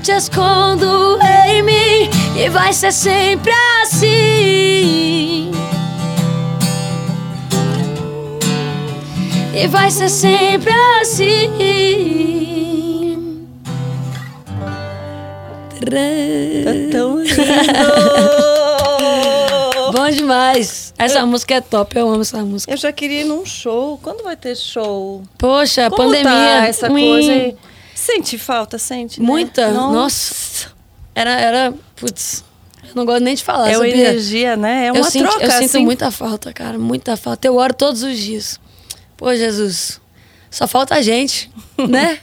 te escondo em mim e vai ser sempre assim. E vai ser sempre assim. Tá tão lindo. Bom demais. Essa música é top, eu amo essa música. Eu já queria ir num show. Quando vai ter show? Poxa, Como pandemia. tá essa Ui, coisa aí? Sente falta, sente? né? Muita. Nossa. Era, era. Putz. Eu não gosto nem de falar. É uma sabia? energia, né? É eu uma sinto, troca, eu sinto assim. muita falta, cara, muita falta. Eu oro todos os dias. Pô, Jesus, só falta a gente, né?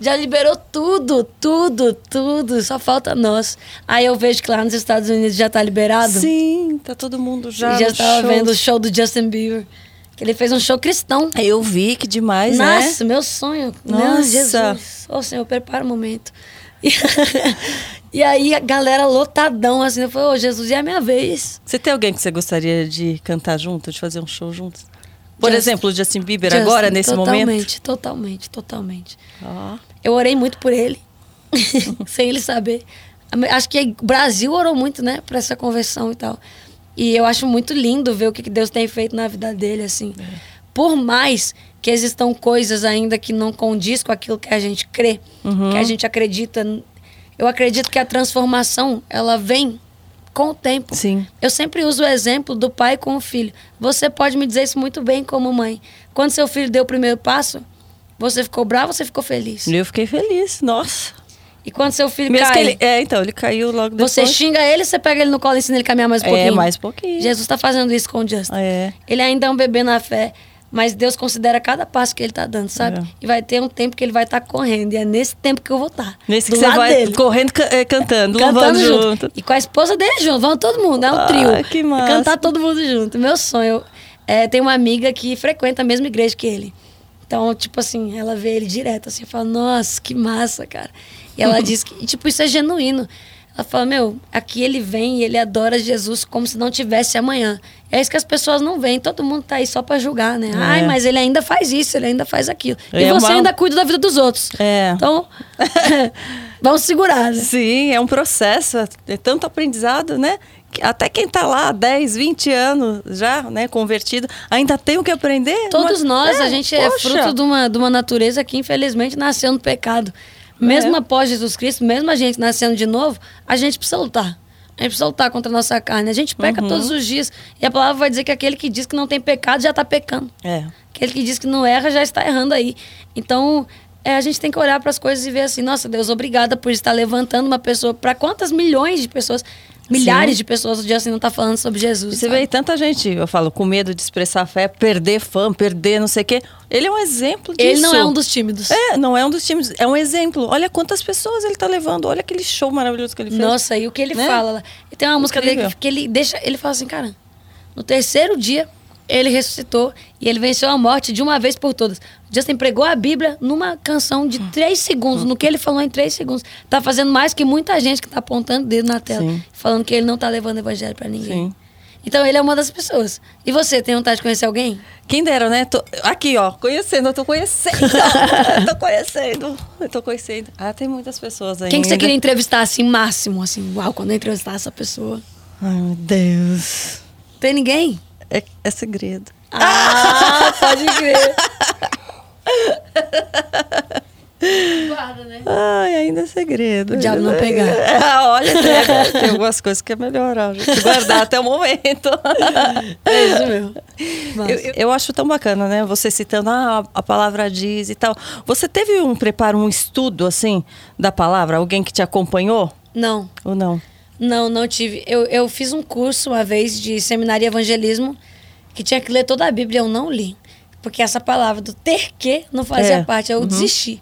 Já liberou tudo, tudo, tudo, só falta nós. Aí eu vejo que lá nos Estados Unidos já tá liberado. Sim, tá todo mundo já E já show. vendo o show do Justin Bieber. Que ele fez um show cristão. Eu vi que demais, né? Nossa, meu sonho. Nossa. Nossa. Jesus. Ô, Senhor, prepara o momento. E, e aí a galera lotadão, assim. Eu falei, ô, Jesus, é a minha vez. Você tem alguém que você gostaria de cantar junto, de fazer um show juntos? Por Justin- exemplo, o Justin Bieber Justin, agora, nesse totalmente, momento? Totalmente, totalmente. Ó. Eu orei muito por ele, sem ele saber. Acho que o Brasil orou muito, né, pra essa conversão e tal. E eu acho muito lindo ver o que que Deus tem feito na vida dele, assim. Por mais que existam coisas ainda que não condiz com aquilo que a gente crê, que a gente acredita. Eu acredito que a transformação, ela vem com o tempo. Sim. Eu sempre uso o exemplo do pai com o filho. Você pode me dizer isso muito bem como mãe. Quando seu filho deu o primeiro passo, você ficou bravo, você ficou feliz. Eu fiquei feliz, nossa. E quando seu filho Mesmo cai, que ele, é, então, ele caiu logo depois. você xinga ele, você pega ele no colo e ensina ele a caminhar mais um pouquinho. É, mais um pouquinho. Jesus está fazendo isso com o Justin. É. Ele ainda é um bebê na fé, mas Deus considera cada passo que ele está dando, sabe? É. E vai ter um tempo que ele vai estar correndo, e é nesse tempo que eu vou estar. Nesse do que você vai dele. correndo, é, cantando, Cantando junto. junto. E com a esposa dele junto. Vamos todo mundo. É um Ah, trio. que massa. Cantar todo mundo junto. Meu sonho. É, tem uma amiga que frequenta a mesma igreja que ele. Então, tipo assim, ela vê ele direto, assim, fala, nossa, que massa, cara. E ela diz que, e, tipo, isso é genuíno. Ela fala, meu, aqui ele vem e ele adora Jesus como se não tivesse amanhã. É isso que as pessoas não veem. Todo mundo tá aí só para julgar, né? É. Ai, mas ele ainda faz isso, ele ainda faz aquilo. É e você uma... ainda cuida da vida dos outros. É. Então, vamos segurar, né? Sim, é um processo. É tanto aprendizado, né? até quem está lá há 10, 20 anos já, né, convertido, ainda tem o que aprender. Todos mas, nós, é, a gente é poxa. é fruto de uma, de uma natureza que infelizmente nasceu no pecado. Mesmo é. após Jesus Cristo, mesmo a gente nascendo de novo, a gente precisa lutar. A gente precisa lutar contra a nossa carne. A gente peca uhum. todos os dias. E a palavra vai dizer que aquele que diz que não tem pecado já está pecando. É. Aquele que diz que não erra já está errando aí. Então, é, a gente tem que olhar para as coisas e ver assim: nossa, Deus, obrigada por estar levantando uma pessoa. Para quantas milhões de pessoas Milhares Sim. de pessoas o dia assim não tá falando sobre Jesus. E você sabe? vê tanta gente, eu falo, com medo de expressar fé, perder fã, perder não sei o quê. Ele é um exemplo disso. Ele não é um dos tímidos. É, não é um dos tímidos. É um exemplo. Olha quantas pessoas ele tá levando. Olha aquele show maravilhoso que ele fez. Nossa, e o que ele né? fala lá. Tem uma música Incrível. dele que ele deixa. Ele fala assim, cara, no terceiro dia ele ressuscitou e ele venceu a morte de uma vez por todas. Justin pregou a Bíblia numa canção de três segundos, no que ele falou em três segundos. Tá fazendo mais que muita gente que tá apontando dedo na tela, Sim. falando que ele não tá levando evangelho para ninguém. Sim. Então ele é uma das pessoas. E você, tem vontade de conhecer alguém? Quem dera, né? Tô... Aqui, ó, conhecendo, eu tô conhecendo. eu tô conhecendo. Eu tô conhecendo. Ah, tem muitas pessoas aí. Quem que você queria entrevistar assim, máximo? Assim, uau, quando eu entrevistar essa pessoa. Ai, meu Deus. Tem ninguém? É, é segredo. Ah, pode crer. Guarda, né? Ai, ainda é segredo. O diabo não pegar. É, olha, tem, tem, algumas coisas que é melhor a gente guardar até o momento. É isso mesmo. Eu, eu, acho tão bacana, né? Você citando ah, a palavra diz e tal. Você teve um preparo, um estudo, assim, da palavra? Alguém que te acompanhou? Não. Ou não? Não, não tive. Eu, eu fiz um curso uma vez de seminário e evangelismo que tinha que ler toda a Bíblia. Eu não li. Porque essa palavra do ter que não fazia é. parte. Eu uhum. desisti.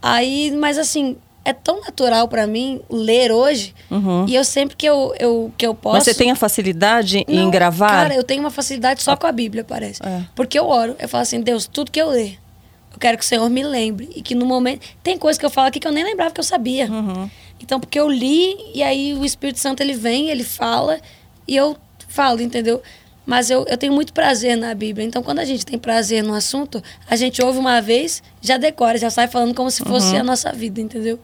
Aí, mas assim, é tão natural para mim ler hoje. Uhum. E eu sempre que eu, eu, que eu posso. Mas você tem a facilidade não, em gravar? Cara, eu tenho uma facilidade só com a Bíblia, parece. É. Porque eu oro. Eu falo assim, Deus, tudo que eu ler, eu quero que o Senhor me lembre. E que no momento. Tem coisa que eu falo aqui que eu nem lembrava que eu sabia. Uhum. Então, porque eu li e aí o Espírito Santo ele vem, ele fala e eu falo, entendeu? Mas eu, eu tenho muito prazer na Bíblia. Então, quando a gente tem prazer no assunto, a gente ouve uma vez, já decora, já sai falando como se fosse uhum. a nossa vida, entendeu?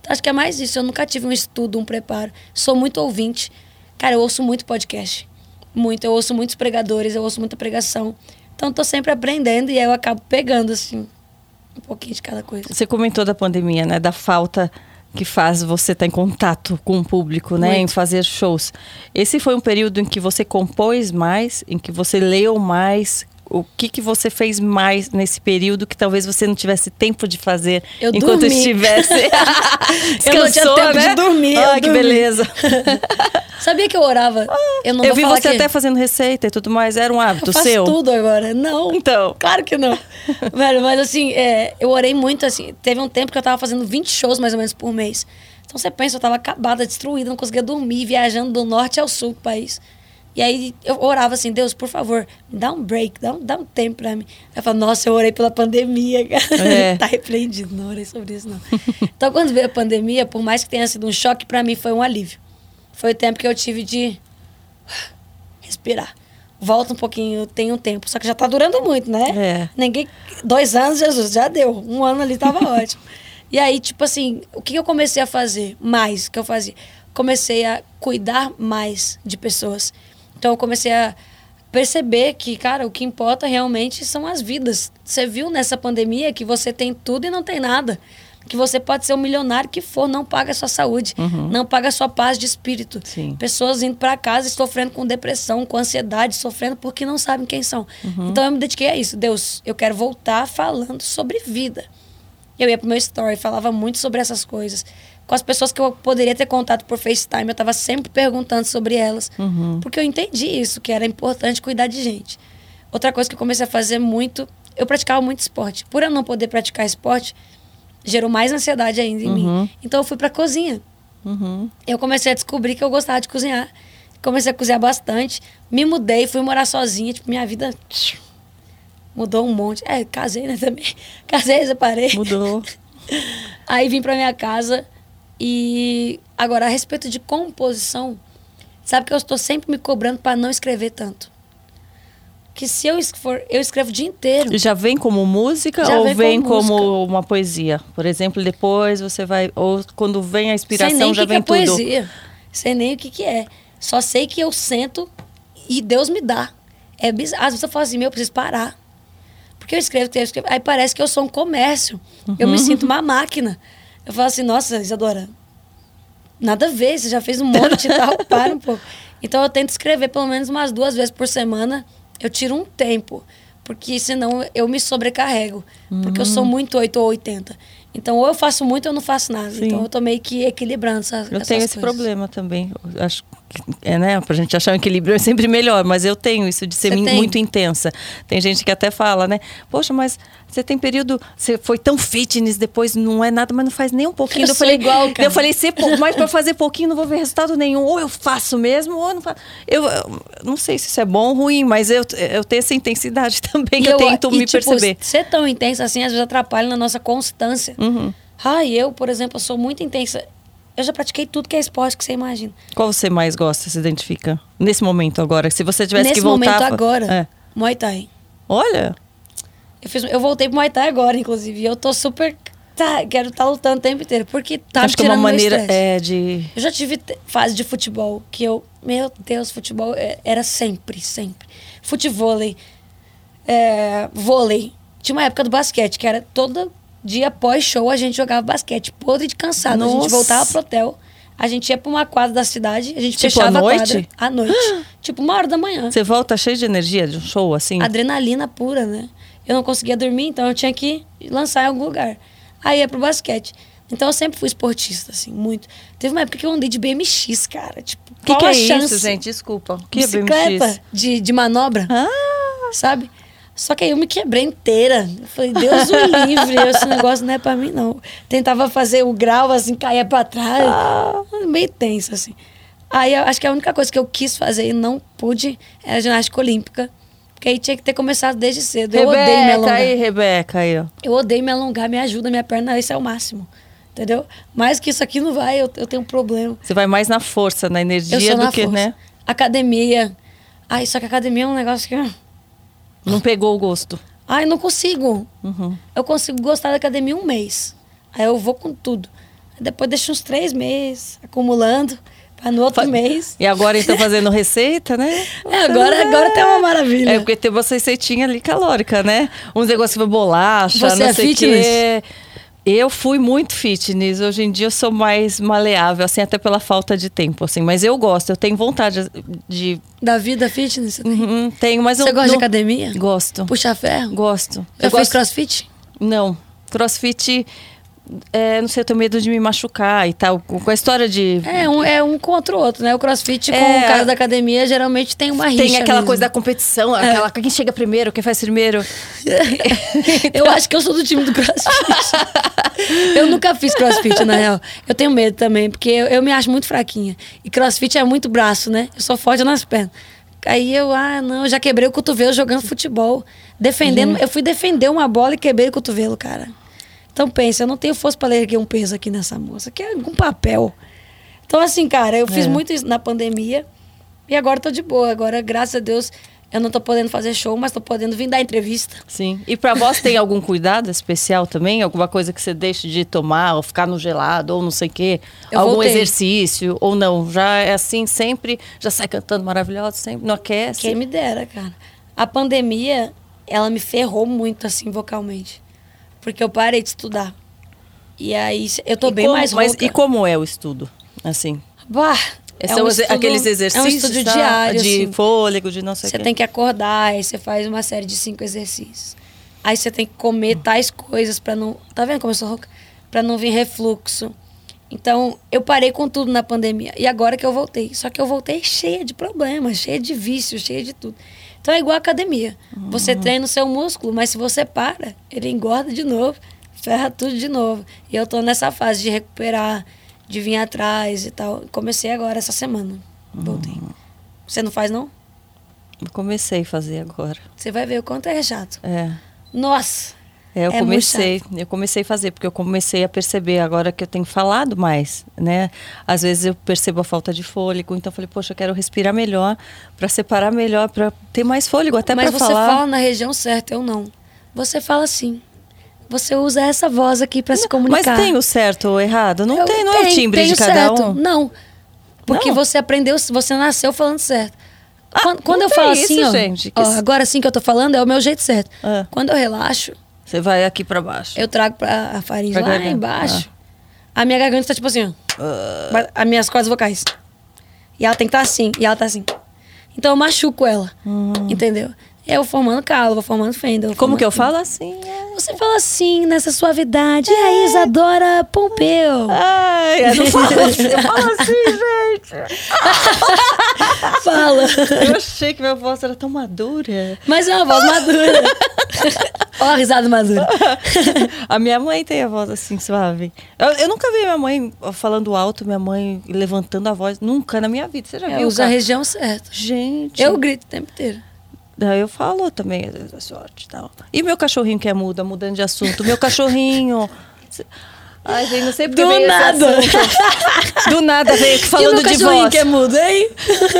Então, acho que é mais isso. Eu nunca tive um estudo, um preparo. Sou muito ouvinte. Cara, eu ouço muito podcast. Muito. Eu ouço muitos pregadores, eu ouço muita pregação. Então, tô sempre aprendendo e aí eu acabo pegando, assim, um pouquinho de cada coisa. Você comentou da pandemia, né? Da falta que faz você estar em contato com o público, né? Muito. Em fazer shows. Esse foi um período em que você compôs mais, em que você leu mais. O que, que você fez mais nesse período que talvez você não tivesse tempo de fazer eu enquanto dormi. estivesse. eu não tinha tempo né? de dormir. Ah, que dormi. beleza. Sabia que eu orava? Ah, eu não eu vi você que... até fazendo receita e tudo mais. Era um hábito eu faço seu? tudo agora. Não. Então. Claro que não. Velho, mas assim, é, eu orei muito assim. Teve um tempo que eu tava fazendo 20 shows mais ou menos por mês. Então você pensa, eu tava acabada, destruída, não conseguia dormir, viajando do norte ao sul do país. E aí eu orava assim, Deus, por favor, me dá um break, dá um, dá um tempo pra mim. Eu falava, nossa, eu orei pela pandemia, cara. É. tá repreendido, não orei sobre isso, não. então, quando veio a pandemia, por mais que tenha sido um choque, para mim foi um alívio. Foi o tempo que eu tive de respirar. Volta um pouquinho, tem um tempo. Só que já tá durando muito, né? É. Ninguém. Dois anos, Jesus, já deu. Um ano ali tava ótimo. E aí, tipo assim, o que eu comecei a fazer mais que eu fazia? Comecei a cuidar mais de pessoas. Então eu comecei a perceber que, cara, o que importa realmente são as vidas. Você viu nessa pandemia que você tem tudo e não tem nada que você pode ser o milionário que for, não paga a sua saúde, uhum. não paga a sua paz de espírito. Sim. Pessoas indo para casa e sofrendo com depressão, com ansiedade, sofrendo porque não sabem quem são. Uhum. Então eu me dediquei a isso. Deus, eu quero voltar falando sobre vida. Eu ia pro meu story, falava muito sobre essas coisas. Com as pessoas que eu poderia ter contato por FaceTime, eu estava sempre perguntando sobre elas. Uhum. Porque eu entendi isso, que era importante cuidar de gente. Outra coisa que eu comecei a fazer muito, eu praticava muito esporte. Por eu não poder praticar esporte, gerou mais ansiedade ainda em uhum. mim. Então eu fui pra cozinha. Uhum. Eu comecei a descobrir que eu gostava de cozinhar. Comecei a cozinhar bastante. Me mudei, fui morar sozinha. Tipo, minha vida Mudou um monte. É, casei, né, também. Casei, separei. Mudou. Aí vim pra minha casa e agora a respeito de composição, sabe que eu estou sempre me cobrando para não escrever tanto. Que se eu for, eu escrevo o dia inteiro. Já vem como música Já ou vem vem como como, uma poesia? Por exemplo, depois você vai ou quando vem a Sei inspiração nem o já que, que vem é tudo. poesia. Sei nem o que, que é. Só sei que eu sento e Deus me dá. É bizarro. Às vezes eu falo assim, meu, eu preciso parar. Porque eu escrevo, escrevo, escrevo. Aí parece que eu sou um comércio. Eu Uhum. me sinto uma máquina. Eu falo assim, nossa, Isadora, nada a ver, você já fez um monte e tal, para um pouco. Então eu tento escrever pelo menos umas duas vezes por semana. Eu tiro um tempo. Porque senão eu me sobrecarrego. Porque eu sou Uhum. muito 8 ou 80. Então, ou eu faço muito ou eu não faço nada. Sim. Então, eu tô meio que equilibrando essas, Eu essas tenho esse coisas. problema também. Eu Acho é, né? Pra gente achar um equilíbrio é sempre melhor, mas eu tenho isso de ser muito intensa. Tem gente que até fala, né? Poxa, mas você tem período. Você foi tão fitness, depois não é nada, mas não faz nem um pouquinho. Eu sou falei, igual, daí Eu cara. falei, mas pra fazer pouquinho não vou ver resultado nenhum. Ou eu faço mesmo, ou eu não faço. Eu, eu não sei se isso é bom ou ruim, mas eu, eu tenho essa intensidade também que E eu, tento e, me tipo, perceber. Ser tão intensa assim, às vezes atrapalha na nossa constância. Uhum. Ai, eu, por exemplo, eu sou muito intensa. Eu já pratiquei tudo que é esporte que você imagina. Qual você mais gosta, se identifica? Nesse momento agora, se você tivesse Nesse que voltar. momento agora, É. Muay Thai. Olha, Eu, fiz, eu voltei pro Muay Thai agora, inclusive. E eu tô super. Tá, quero estar lutando o tempo inteiro. Porque tá acho me que é uma tirando maneira é, de. Eu já tive fase de futebol que eu. Meu Deus, futebol é- era sempre, sempre. Futevôlei, é, vôlei. Tinha uma época do basquete, que era todo dia pós-show a gente jogava basquete. Podre de cansado. A gente Nossa. voltava pro hotel. A gente ia pra uma quadra da cidade, a gente Tipo, fechava à a noite? quadra à noite. tipo, uma hora da manhã. Você volta cheio de energia de um show assim? Adrenalina pura, né? Eu não conseguia dormir, então eu tinha que lançar em algum lugar. Aí ia pro basquete. Então eu sempre fui esportista, assim, muito. Teve uma época que eu andei de BMX, cara. Tipo, O que, qual que é a chance? isso, gente? Desculpa. O que é Bicicleta BMX? de, de manobra, Ah, sabe? Só que aí eu me quebrei inteira. Eu falei, Deus o livre, esse negócio não é pra mim, não. Tentava fazer o grau, assim, caía pra trás. Ah. Meio tenso, assim. Aí eu acho que a única coisa que eu quis fazer e não pude era ginástica olímpica. Porque aí tinha que ter começado desde cedo. Eu odeio me Rebeca alongar. aí, Rebeca aí, ó. Eu odeio me alongar, me ajuda, minha perna, esse é o máximo. Entendeu? Mais que isso aqui não vai, eu, eu tenho um problema. Você vai mais na força, na energia do na que, força. né? Academia. Ai, só que academia é um negócio que. Não pegou o gosto. Ai, não consigo. Uhum. Eu consigo gostar da academia um mês. Aí eu vou com tudo. Aí depois deixo uns três meses acumulando. Pra no outro Fa- mês. E agora então fazendo receita, né? É, agora, agora tem uma maravilha. É, porque tem uma receitinha ali calórica, né? Uns negócios vai bolacha, Você não é sei o quê. Eu fui muito fitness. Hoje em dia eu sou mais maleável, assim, até pela falta de tempo, assim. Mas eu gosto, eu tenho vontade de... Da vida fitness. Uhum, tenho, mas Você eu gosta de não- academia? Gosto. Puxar ferro? Gosto. Já eu fez gosto... crossfit? Não. Crossfit, é, não sei, eu tenho medo de me machucar e tal. Com com a história de... É um, é um contra o outro, né? O crossfit com É. o cara da academia geralmente tem uma rixa. Tem aquela mesmo. coisa da competição, aquela quem chega primeiro, quem faz primeiro. eu acho que eu sou do time do crossfit. eu nunca fiz crossfit, na real. Eu tenho medo também, porque eu, eu me acho muito fraquinha. E crossfit é muito braço, né? Eu sou forte nas pernas. Aí eu, ah, não, eu já quebrei o cotovelo jogando futebol. Defendendo, eu fui defender uma bola e quebrei o cotovelo, cara. Então pensa, eu não tenho força para erguer um peso aqui nessa moça. Aqui é algum papel. Então, assim, cara, eu fiz É. muito isso na pandemia e agora tô de boa. Agora, graças a Deus, eu não tô podendo fazer show, mas tô podendo vir dar entrevista. Sim. E pra vós tem algum cuidado especial também? Alguma coisa que você deixe de tomar, ou ficar no gelado, ou não sei o quê? Eu Algum voltei. exercício, ou não? Já é assim sempre? Já sai cantando maravilhoso sempre? Não aquece? Quem me dera, cara. A pandemia, ela me ferrou muito, assim, vocalmente. Porque eu parei de estudar. E aí, eu tô E bem como- mais mas rouca. E como é o estudo? Assim, Bah, é são um os- estudo- aqueles exercícios É um estudo tá? diário, de assim. fôlego, de não sei o Você tem que acordar, aí você faz uma série de cinco exercícios. Aí você tem que comer tais coisas para não. Tá vendo como eu sou rouca? Pra não vir refluxo. Então, eu parei com tudo na pandemia. E agora que eu voltei. Só que eu voltei cheia de problemas, cheia de vícios, cheia de tudo. Então é igual a academia. Você Uhum. treina o seu músculo, mas se você para, ele engorda de novo, ferra tudo de novo. E eu tô nessa fase de recuperar, de vir atrás e tal. Comecei agora essa semana. Voltei. Uhum. Você não faz, não? Eu comecei a fazer agora. Você vai ver o quanto é chato. É. Nossa! É, eu É comecei, eu comecei a fazer, porque eu comecei a perceber agora que eu tenho falado mais, né? Às vezes eu percebo a falta de fôlego, então eu falei, poxa, eu quero respirar melhor, para separar melhor, para ter mais fôlego, até Mas para você falar. fala na região certa, eu não. Você fala assim. Você usa essa voz aqui pra se Mas comunicar. tem o certo ou errado? Não Eu tem, não é o timbre tenho de cada certo. um. Não. Porque Não? você aprendeu, você nasceu falando certo. Ah, quando quando eu falo tem assim, isso, ó, ó, isso- agora sim que eu tô falando é o meu jeito certo. Ah. Quando eu relaxo, Você vai aqui para baixo. eu trago pra a faringe Pra lá garganta. embaixo. A minha garganta tá tipo assim, ó. Ah. Ba- As minhas cordas vocais. E ela tem que estar assim, e ela tá assim. Então eu machuco ela. Entendeu? Eu formando calo, vou formando fenda. vou Hum. Como que eu formando- falo assim? é. Você fala assim, nessa suavidade. E aí, Isadora Pompeu? Ai, eu não falo assim, eu falo assim, gente. Fala. Eu achei que minha voz era tão madura. Mas é uma voz madura. Ó, a risada madura. A minha mãe tem a voz assim, suave. Eu, eu nunca vi minha mãe falando alto, minha mãe levantando a voz. Nunca na minha vida. Você já Eu viu? uso a cara? região certa. Gente. Eu grito o tempo inteiro. Daí eu falo também, às vezes, a sorte e tal. E meu cachorrinho que é muda, mudando de assunto. Meu cachorrinho. Ai, gente, não sei porque Do veio esse nada. assunto. Do nada veio aqui falando de voz. que é mudo, hein?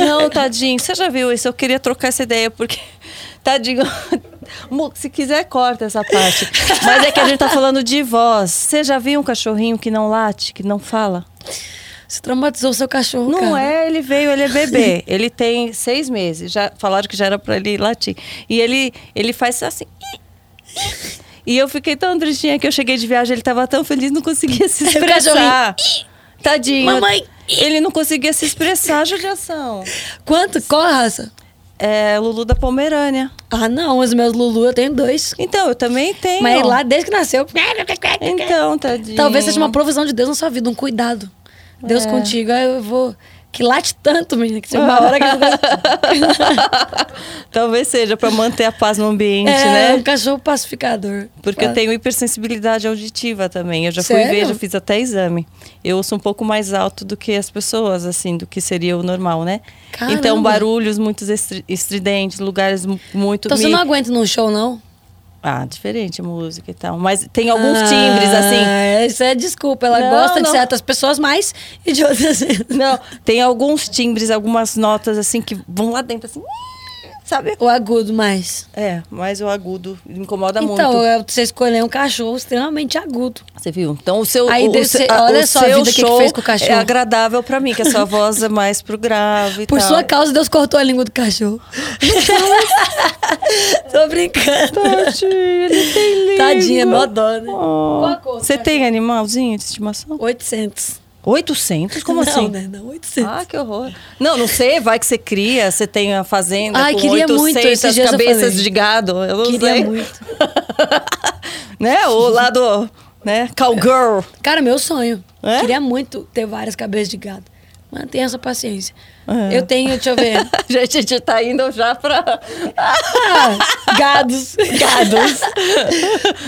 Não, tadinho, você já viu isso? Eu queria trocar essa ideia, porque. Tadinho. Se quiser, corta essa parte. Mas é que a gente tá falando de voz. Você já viu um cachorrinho que não late, que não fala? Você traumatizou o seu cachorro, Não cara. é, ele veio, ele é bebê. ele tem seis meses. Já falaram que já era pra ele latir. E ele, ele faz assim. E eu fiquei tão tristinha que eu cheguei de viagem, ele tava tão feliz, não conseguia se expressar. Tadinho. Mamãe. Ele não conseguia se expressar, judiação. Quanto? Qual a raça? É Lulu da Pomerânia. Ah, não. Os meus Lulu eu tenho dois. Então, eu também tenho. Mas lá, desde que nasceu... Então, tadinho. Talvez seja uma provisão de Deus na sua vida, um cuidado. Deus É. contigo, aí eu vou... Que late tanto, menina, que uma hora que... Talvez seja pra manter a paz no ambiente, é, um né? cachorro pacificador. Porque eu tenho hipersensibilidade auditiva também. Eu já fui Sério? ver, já fiz até exame. Eu ouço um pouco mais alto do que as pessoas, assim, do que seria o normal, né? Caramba. Então, barulhos muito estri- estridentes, lugares mu- muito. Então você me- não aguenta num show, não? Ah, diferente música e tal. Mas tem alguns timbres, assim. Ah, Isso é desculpa. Ela Não, gosta de não. certas pessoas mais e de outras. Não, tem alguns timbres, algumas notas, assim, que vão lá dentro, assim. Sabe? o agudo mais. É, mas o agudo me incomoda então, muito. é você escolher um cachorro extremamente agudo. Você viu? Então o seu, Aí o, ser- a- olha o só a seu vida que que show fez com o cachorro. é agradável pra mim, que a sua voz é mais pro grave Por tal. sua causa, Deus cortou a língua do cachorro. Tô brincando. Tadinho, ele tem língua. Tadinha, mó dó, né? Oh. A Você tem animalzinho de estimação? 800. 800? Como não, assim? né? Não, 800. Ah, que horror. Não, não sei, vai que você cria, você tem a fazenda Ai, com queria 800 muito, cabeças de gado. Eu não Queria sei. muito. né? O lado, né? Cowgirl. Cara, meu sonho. É? Queria muito ter várias cabeças de gado. Mantenha essa paciência. É. Eu tenho, deixa eu ver. Gente, a gente tá indo já pra... Ah, gados. Gados.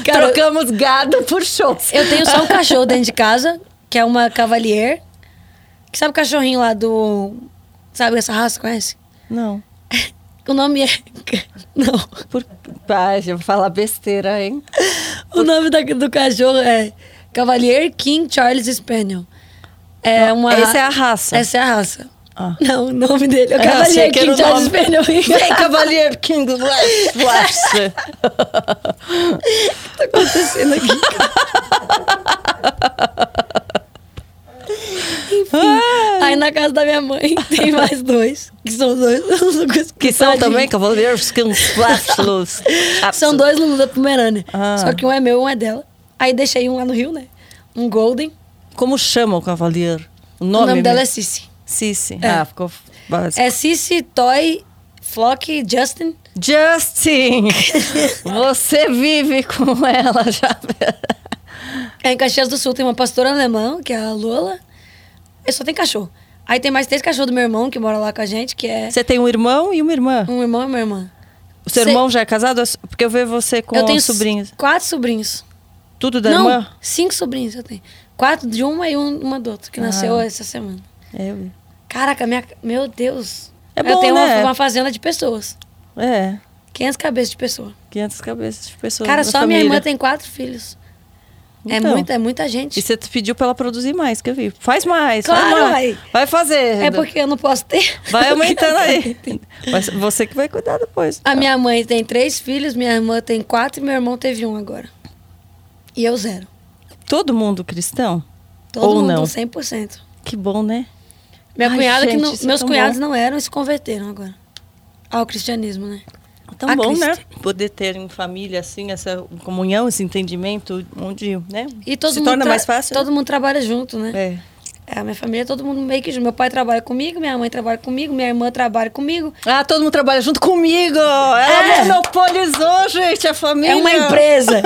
Cara, Trocamos gado por shows. Eu tenho só um cachorro dentro de casa, que é uma Cavalier. Que sabe o cachorrinho lá do. Sabe essa raça, conhece? Não. O nome é. Não. Por... Pai, eu vou falar besteira, hein? O nome da- do cachorro é Cavalier King Charles Spaniel. É uma. Essa é a raça. Essa é a raça. Ah. Não, o nome dele é Ah, achei Cavalier que King o Charles nome. Spaniel. Vem, Cavalier King Flash. Flash. tá acontecendo aqui? Ah, Aí na casa da minha mãe tem mais dois. Que são dois. que são também Cavalier King Flash. São dois Lulu da Pomerânia. Ah. Só que um é meu, um é dela. Aí deixei um lá no Rio, né? Um Golden. Como chama o Cavalier? O O nome, nome dela é? Cici. Cici. É. Ah, ficou básico. É Cici, Toy, Flock, Justin. Justin! Você vive com ela já. Aí em Caxias do Sul tem uma pastora alemã, que é a Lola. E só tem cachorro. Aí tem mais três cachorros do meu irmão, que mora lá com a gente, que é Você tem um irmão e uma irmã. um irmão e uma irmã. O seu Cê- irmão já é casado? Porque eu vejo você com eu tenho os sobrinhos. quatro sobrinhos. Tudo da Não, irmã? cinco sobrinhos eu tenho. Quatro de uma e um- uma do outro, que nasceu Ah. essa semana. É, eu vi. Caraca, minha, meu Deus. É eu bom, tenho uma- né? uma, fazenda de pessoas. É, 500 cabeças de pessoa. 500 cabeças de pessoas Cara, só minha família. irmã tem quatro filhos. É, Então. muita, é muita gente. E você pediu pra ela produzir mais, que eu vi. Faz mais, Claro, faz mais. vai. Vai fazer. É porque eu não posso ter. Vai aumentando aí. Mas você que vai cuidar depois. A minha mãe tem três filhos, minha irmã tem quatro e meu irmão teve um agora. E eu zero. Todo mundo cristão? Todo Ou mundo não? 100%. Que bom, né? Minha Ai, cunhada que gente, não- isso é meus tão cunhados bom. não eram e se converteram agora. Ao cristianismo, né? Tão A bom, Cristo. né? Poder ter em família, assim, essa comunhão, esse entendimento, onde, né? E todo Se mundo torna mais fácil. Todo mundo trabalha junto, né? É. É, a minha família, todo mundo meio que junto. Meu pai trabalha comigo, minha mãe trabalha comigo, minha irmã trabalha comigo. Ah, todo mundo trabalha junto comigo! Ela É. monopolizou, gente, a família. É uma empresa.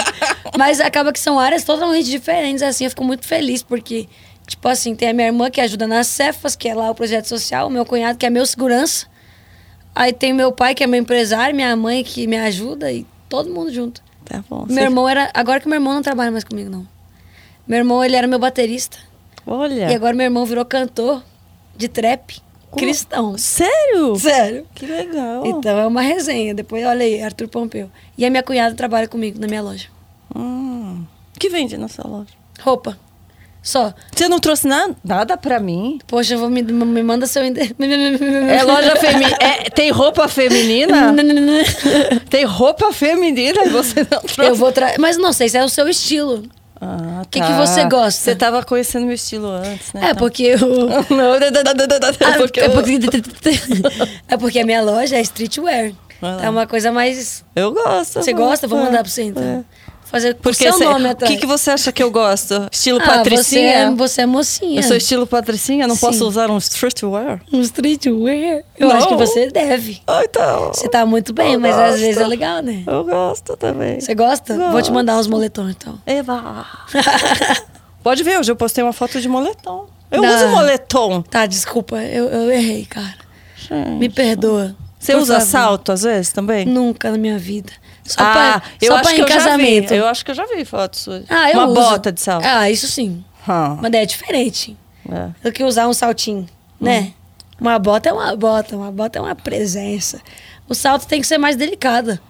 Mas acaba que são áreas totalmente diferentes, assim. Eu fico muito feliz, porque, tipo assim, tem a minha irmã que ajuda nas Cefas, que é lá o projeto social, o meu cunhado, que é meu segurança. Aí tem meu pai, que é meu empresário, minha mãe, que me ajuda, e todo mundo junto. Tá bom. Meu Você- irmão era. Agora que meu irmão não trabalha mais comigo, não. Meu irmão, ele era meu baterista. Olha. E agora meu irmão virou cantor de trap Como? cristão. Sério? Sério. Que legal. Então é uma resenha. Depois, olha aí, Arthur Pompeu. E a minha cunhada trabalha comigo na minha loja. Hum. O que vende na sua loja? Roupa. Só. Você não trouxe nada, nada pra mim? Poxa, eu vou me, me manda seu endereço. É loja feminina. tem roupa feminina? tem roupa feminina e você não trouxe? Eu vou trazer. Mas não sei se é o seu estilo. Ah, Que que você gosta? Você tava conhecendo meu estilo antes, né? É Então- porque eu. Não, Ah, porque é, eu- porque... é porque a minha loja é streetwear. É uma coisa mais. Eu gosto. Você gosta? Vou mandar é, pra você então. é. Fazer com Porque seu você- nome o atrás. que, que você acha que eu gosto? Estilo Ah, você patricinha? é, você é mocinha. Eu sou estilo patricinha? Não Sim. posso usar um streetwear? Um streetwear? Eu Não. acho que você deve. Ah, então. Você tá muito bem, Eu mas às gosto. vezes é legal, né? Eu gosto também. Você gosta? Vou te Gosto. mandar uns moletons, então. Eva. Pode ver, hoje eu postei uma foto de moletom. Eu Não. uso moletom. Tá, desculpa, eu, eu errei, cara. Gente. Me perdoa. Você Por usa favor. salto às vezes também? Nunca na minha vida. Só ah, pra, eu só acho pra que em eu casamento. Eu acho que eu já vi fotos suas. Ah, eu uma uso. bota de salto. Ah, isso sim. Hum. Mas é diferente É. do que usar um saltinho, né? Uma bota é uma bota, uma bota é uma presença. O salto tem que ser mais delicada.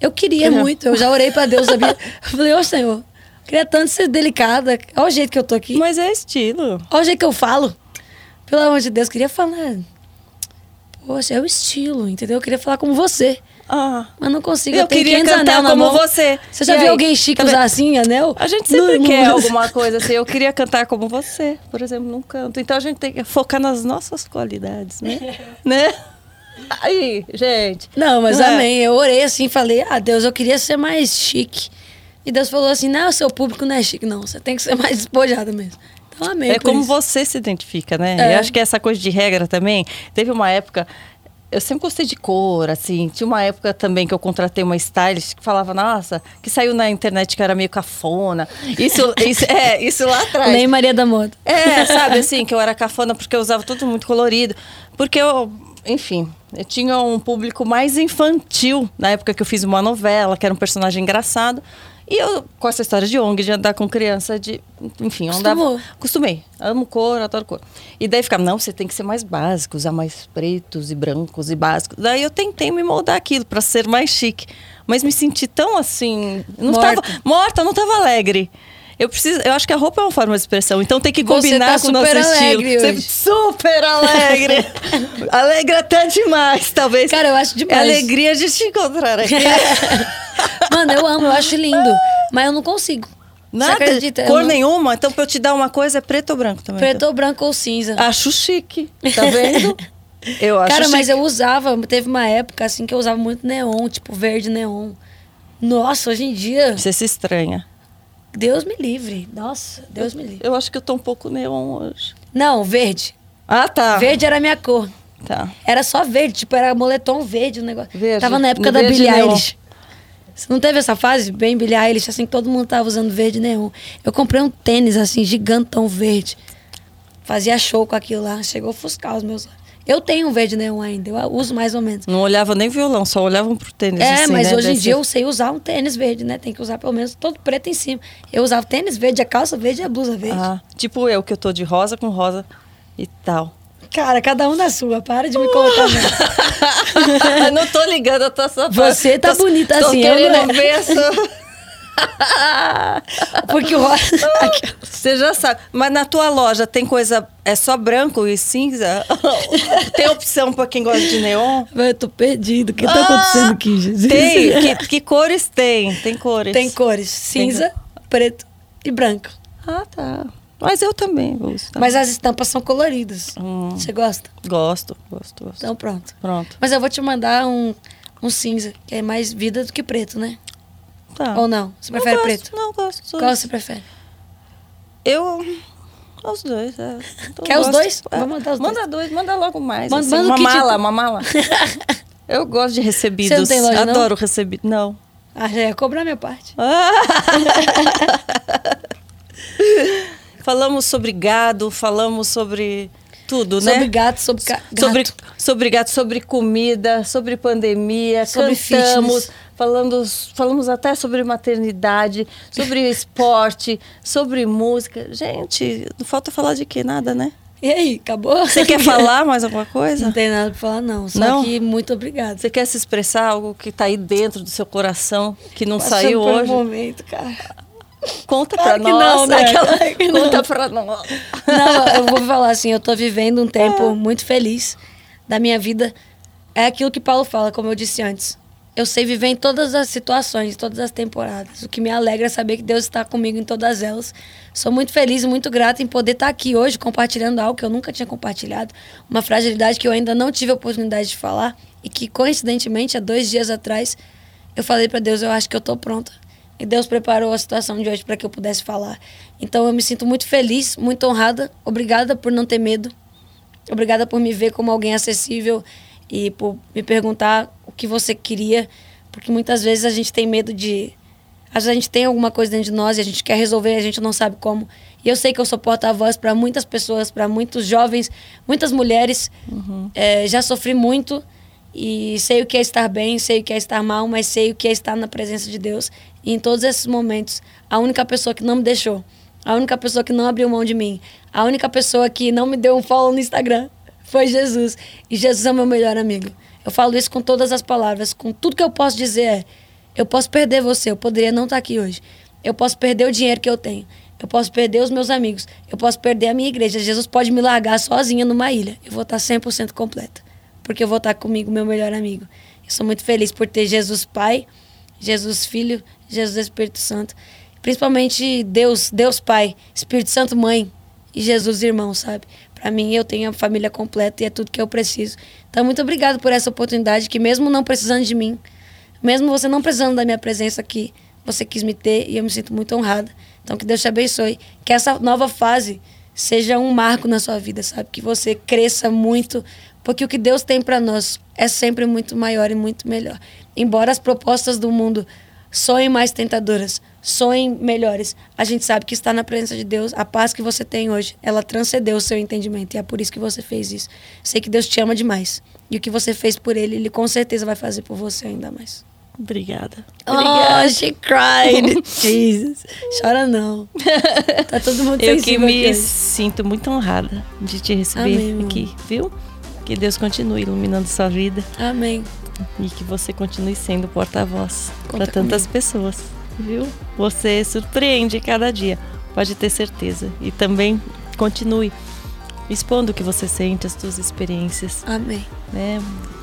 Eu queria Uhum. muito, eu já orei pra Deus, sabia? Eu falei, ô Senhor, eu queria tanto ser delicada. Olha o jeito que eu tô aqui. Mas é estilo. Olha o jeito que eu falo. Pelo amor de Deus, queria falar. Poxa, é o estilo, entendeu? Eu queria falar como você. Ah. Mas não consigo. Eu tenho queria 500 cantar como mão. você. Você já E viu aí? alguém chique Tá usar assim, anel? A gente sempre Não- quer não- alguma coisa assim. Eu queria cantar como você, por exemplo, num canto. Então a gente tem que focar nas nossas qualidades, né? né? Aí, gente. Não, mas É. amém. Eu orei assim, falei, ah, Deus, eu queria ser mais chique. E Deus falou assim, não, o seu público não é chique, não. Você tem que ser mais despojado mesmo. Então, amém. É como isso. você se identifica, né? É. Eu acho que essa coisa de regra também. Teve uma época. Eu sempre gostei de cor, assim. Tinha uma época também que eu contratei uma stylist que falava, nossa, que saiu na internet que era meio cafona. Isso, isso, é, isso lá atrás. Nem Maria da Moda. É, sabe assim, que eu era cafona porque eu usava tudo muito colorido. Porque eu, enfim, eu tinha um público mais infantil na época que eu fiz uma novela, que era um personagem engraçado. E eu, com essa história de ONG, de andar com criança, de. Enfim, eu andava. Acostumei. Amo cor, adoro cor. E daí ficava, não, você tem que ser mais básico, usar mais pretos e brancos e básicos. Daí eu tentei me moldar aquilo para ser mais chique. Mas me senti tão assim. Não Morta. Tava, morta, não estava alegre. Eu preciso, eu acho que a roupa é uma forma de expressão, então tem que Você combinar tá com o nosso super estilo. alegre Você- hoje. super alegre. alegre até demais, talvez. Cara, eu acho demais. É alegria de te encontrar aqui. Mano, eu amo, eu acho lindo. Mas eu não consigo. Você Nada, cor não- nenhuma. Então, pra eu te dar uma coisa, é preto ou branco também. Preto ou branco ou cinza. Acho chique, tá vendo? Eu acho Cara, mas eu usava, teve uma época assim que eu usava muito neon, tipo verde neon. Nossa, hoje em dia, Você se estranha. Deus me livre. Nossa, Deus me livre. Eu acho que eu tô um pouco neon hoje. Não, verde. Ah, tá. Verde era a minha cor. Tá. Era só verde, tipo, era moletom verde o negócio. Verde. Tava na época No da Billie. Eilish. Você não teve essa fase bem Billie Eilish, assim, que todo mundo tava usando verde neon. Eu comprei um tênis, assim, gigantão verde. Fazia show com aquilo lá. Chegou a ofuscar os meus olhos. Eu tenho um verde neon ainda, eu uso mais ou menos. Não olhava nem violão, só olhavam pro tênis. É, assim, mas né? hoje em Desse- dia eu sei usar um tênis verde, né? Tem que usar pelo menos todo preto em cima. Eu usava tênis verde, a calça verde e a blusa verde. Ah, tipo eu, que eu tô de rosa com rosa e tal. Cara, cada um na sua. Para de me colocar. não. não tô ligando, eu tô só. Você tá tô, bonita tô assim, eu não é. ver. Porque o Você já sabe. Mas na tua loja tem coisa. É só branco e cinza? tem opção pra quem gosta de neon? Eu tô perdido. O que tá acontecendo aqui, Jesus? Tem. Que, que cores tem? Tem cores. Tem cores: cinza, preto e branco. Ah, tá. Mas eu também uso. Tá? Mas as estampas são coloridas. Hum. Você gosta? Gosto, gosto, gosto. Então pronto. Pronto. Mas eu vou te mandar um, um cinza, que é mais vida do que preto, né? Tá. Ou não? Você prefere gosto, preto? Não, gosto. dos Qual dois. você prefere? Eu. Os dois, é. Eu Quer os dois? É. Vou mandar os dois. Manda dois, manda logo mais. Manda- assim. manda uma mala, uma mala. Eu gosto de recebidos. Você não tem loja, não? Adoro recebido. Não. Ah, já ia cobrar minha parte. falamos sobre gado, falamos sobre tudo, Sobre né? gato, sobre gato. Sobre, sobre gato, sobre comida, sobre pandemia, Sobre cantamos, fitness. falamos, falamos até sobre maternidade, sobre esporte, sobre música. Gente, não falta falar de que nada, né? E aí, acabou? Você quer falar mais alguma Não coisa? tem nada pra falar, não. Só Não? que muito obrigada. Você quer se expressar algo que está aí dentro do seu coração, que não Passando saiu hoje? momento, cara. Conta Claro pra que nós. não, né? aquela- que não. Conta pra nós. Não, eu vou falar assim, eu tô vivendo um tempo muito feliz da minha vida. É aquilo que Paulo fala, como eu disse antes. Eu sei viver em todas as situações, em todas as temporadas. O que me alegra é saber que Deus está comigo em todas elas. Sou muito feliz e muito grata em poder estar aqui hoje compartilhando algo que eu nunca tinha compartilhado. Uma fragilidade que eu ainda não tive a oportunidade de falar. E que, coincidentemente, há dois dias atrás, eu falei para Deus: eu acho que eu tô pronta. E Deus preparou a situação de hoje para que eu pudesse falar. Então eu me sinto muito feliz, muito honrada. Obrigada por não ter medo. Obrigada por me ver como alguém acessível e por me perguntar o que você queria, porque muitas vezes a gente tem medo de às vezes a gente tem alguma coisa dentro de nós e a gente quer resolver e a gente não sabe como. E eu sei que eu sou porta-voz para muitas pessoas, para muitos jovens, muitas mulheres. É, já sofri muito e sei o que é estar bem, sei o que é estar mal, mas sei o que é estar na presença de Deus. E em todos esses momentos, a única pessoa que não me deixou, a única pessoa que não abriu mão de mim, a única pessoa que não me deu um follow no Instagram foi Jesus. E Jesus é o meu melhor amigo. Eu falo isso com todas as palavras, com tudo que eu posso dizer é: eu posso perder você, eu poderia não estar aqui hoje. Eu posso perder o dinheiro que eu tenho. Eu posso perder os meus amigos. Eu posso perder a minha igreja. Jesus pode me largar sozinha numa ilha. Eu vou estar 100% completa. Porque eu vou estar comigo, meu melhor amigo. Eu sou muito feliz por ter Jesus Pai, Jesus Filho, Jesus Espírito Santo. Principalmente Deus, Deus Pai, Espírito Santo Mãe e Jesus Irmão, sabe? Para mim, eu tenho a família completa e é tudo que eu preciso. Então, muito obrigado por essa oportunidade que mesmo não precisando de mim, mesmo você não precisando da minha presença aqui, você quis me ter e eu me sinto muito honrada. Então, que Deus te abençoe. Que essa nova fase seja um marco na sua vida, sabe? Que você cresça muito, porque o que Deus tem para nós é sempre muito maior e muito melhor. Embora as propostas do mundo soem mais tentadoras, soem melhores, a gente sabe que está na presença de Deus, a paz que você tem hoje, ela transcendeu o seu entendimento e é por isso que você fez isso. Sei que Deus te ama demais. E o que você fez por ele, ele com certeza vai fazer por você ainda mais. Obrigada. Oh, she cried. Jesus. Chora não. Tá todo mundo Eu que me aqui sinto muito honrada de te receber Amém, aqui, viu? Que Deus continue iluminando sua vida Amém. E que você continue sendo porta-voz para tantas comigo. pessoas, viu? Você surpreende cada dia, pode ter certeza. E também continue expondo o que você sente, as suas experiências, Amém. né?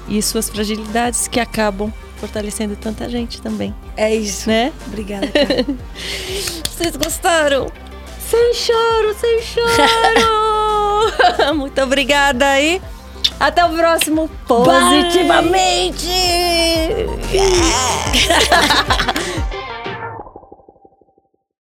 E suas fragilidades que acabam fortalecendo tanta gente também, É isso. né? Obrigada. Vocês gostaram? Sem choro, sem choro! Muito obrigada aí. Até o próximo Positivamente!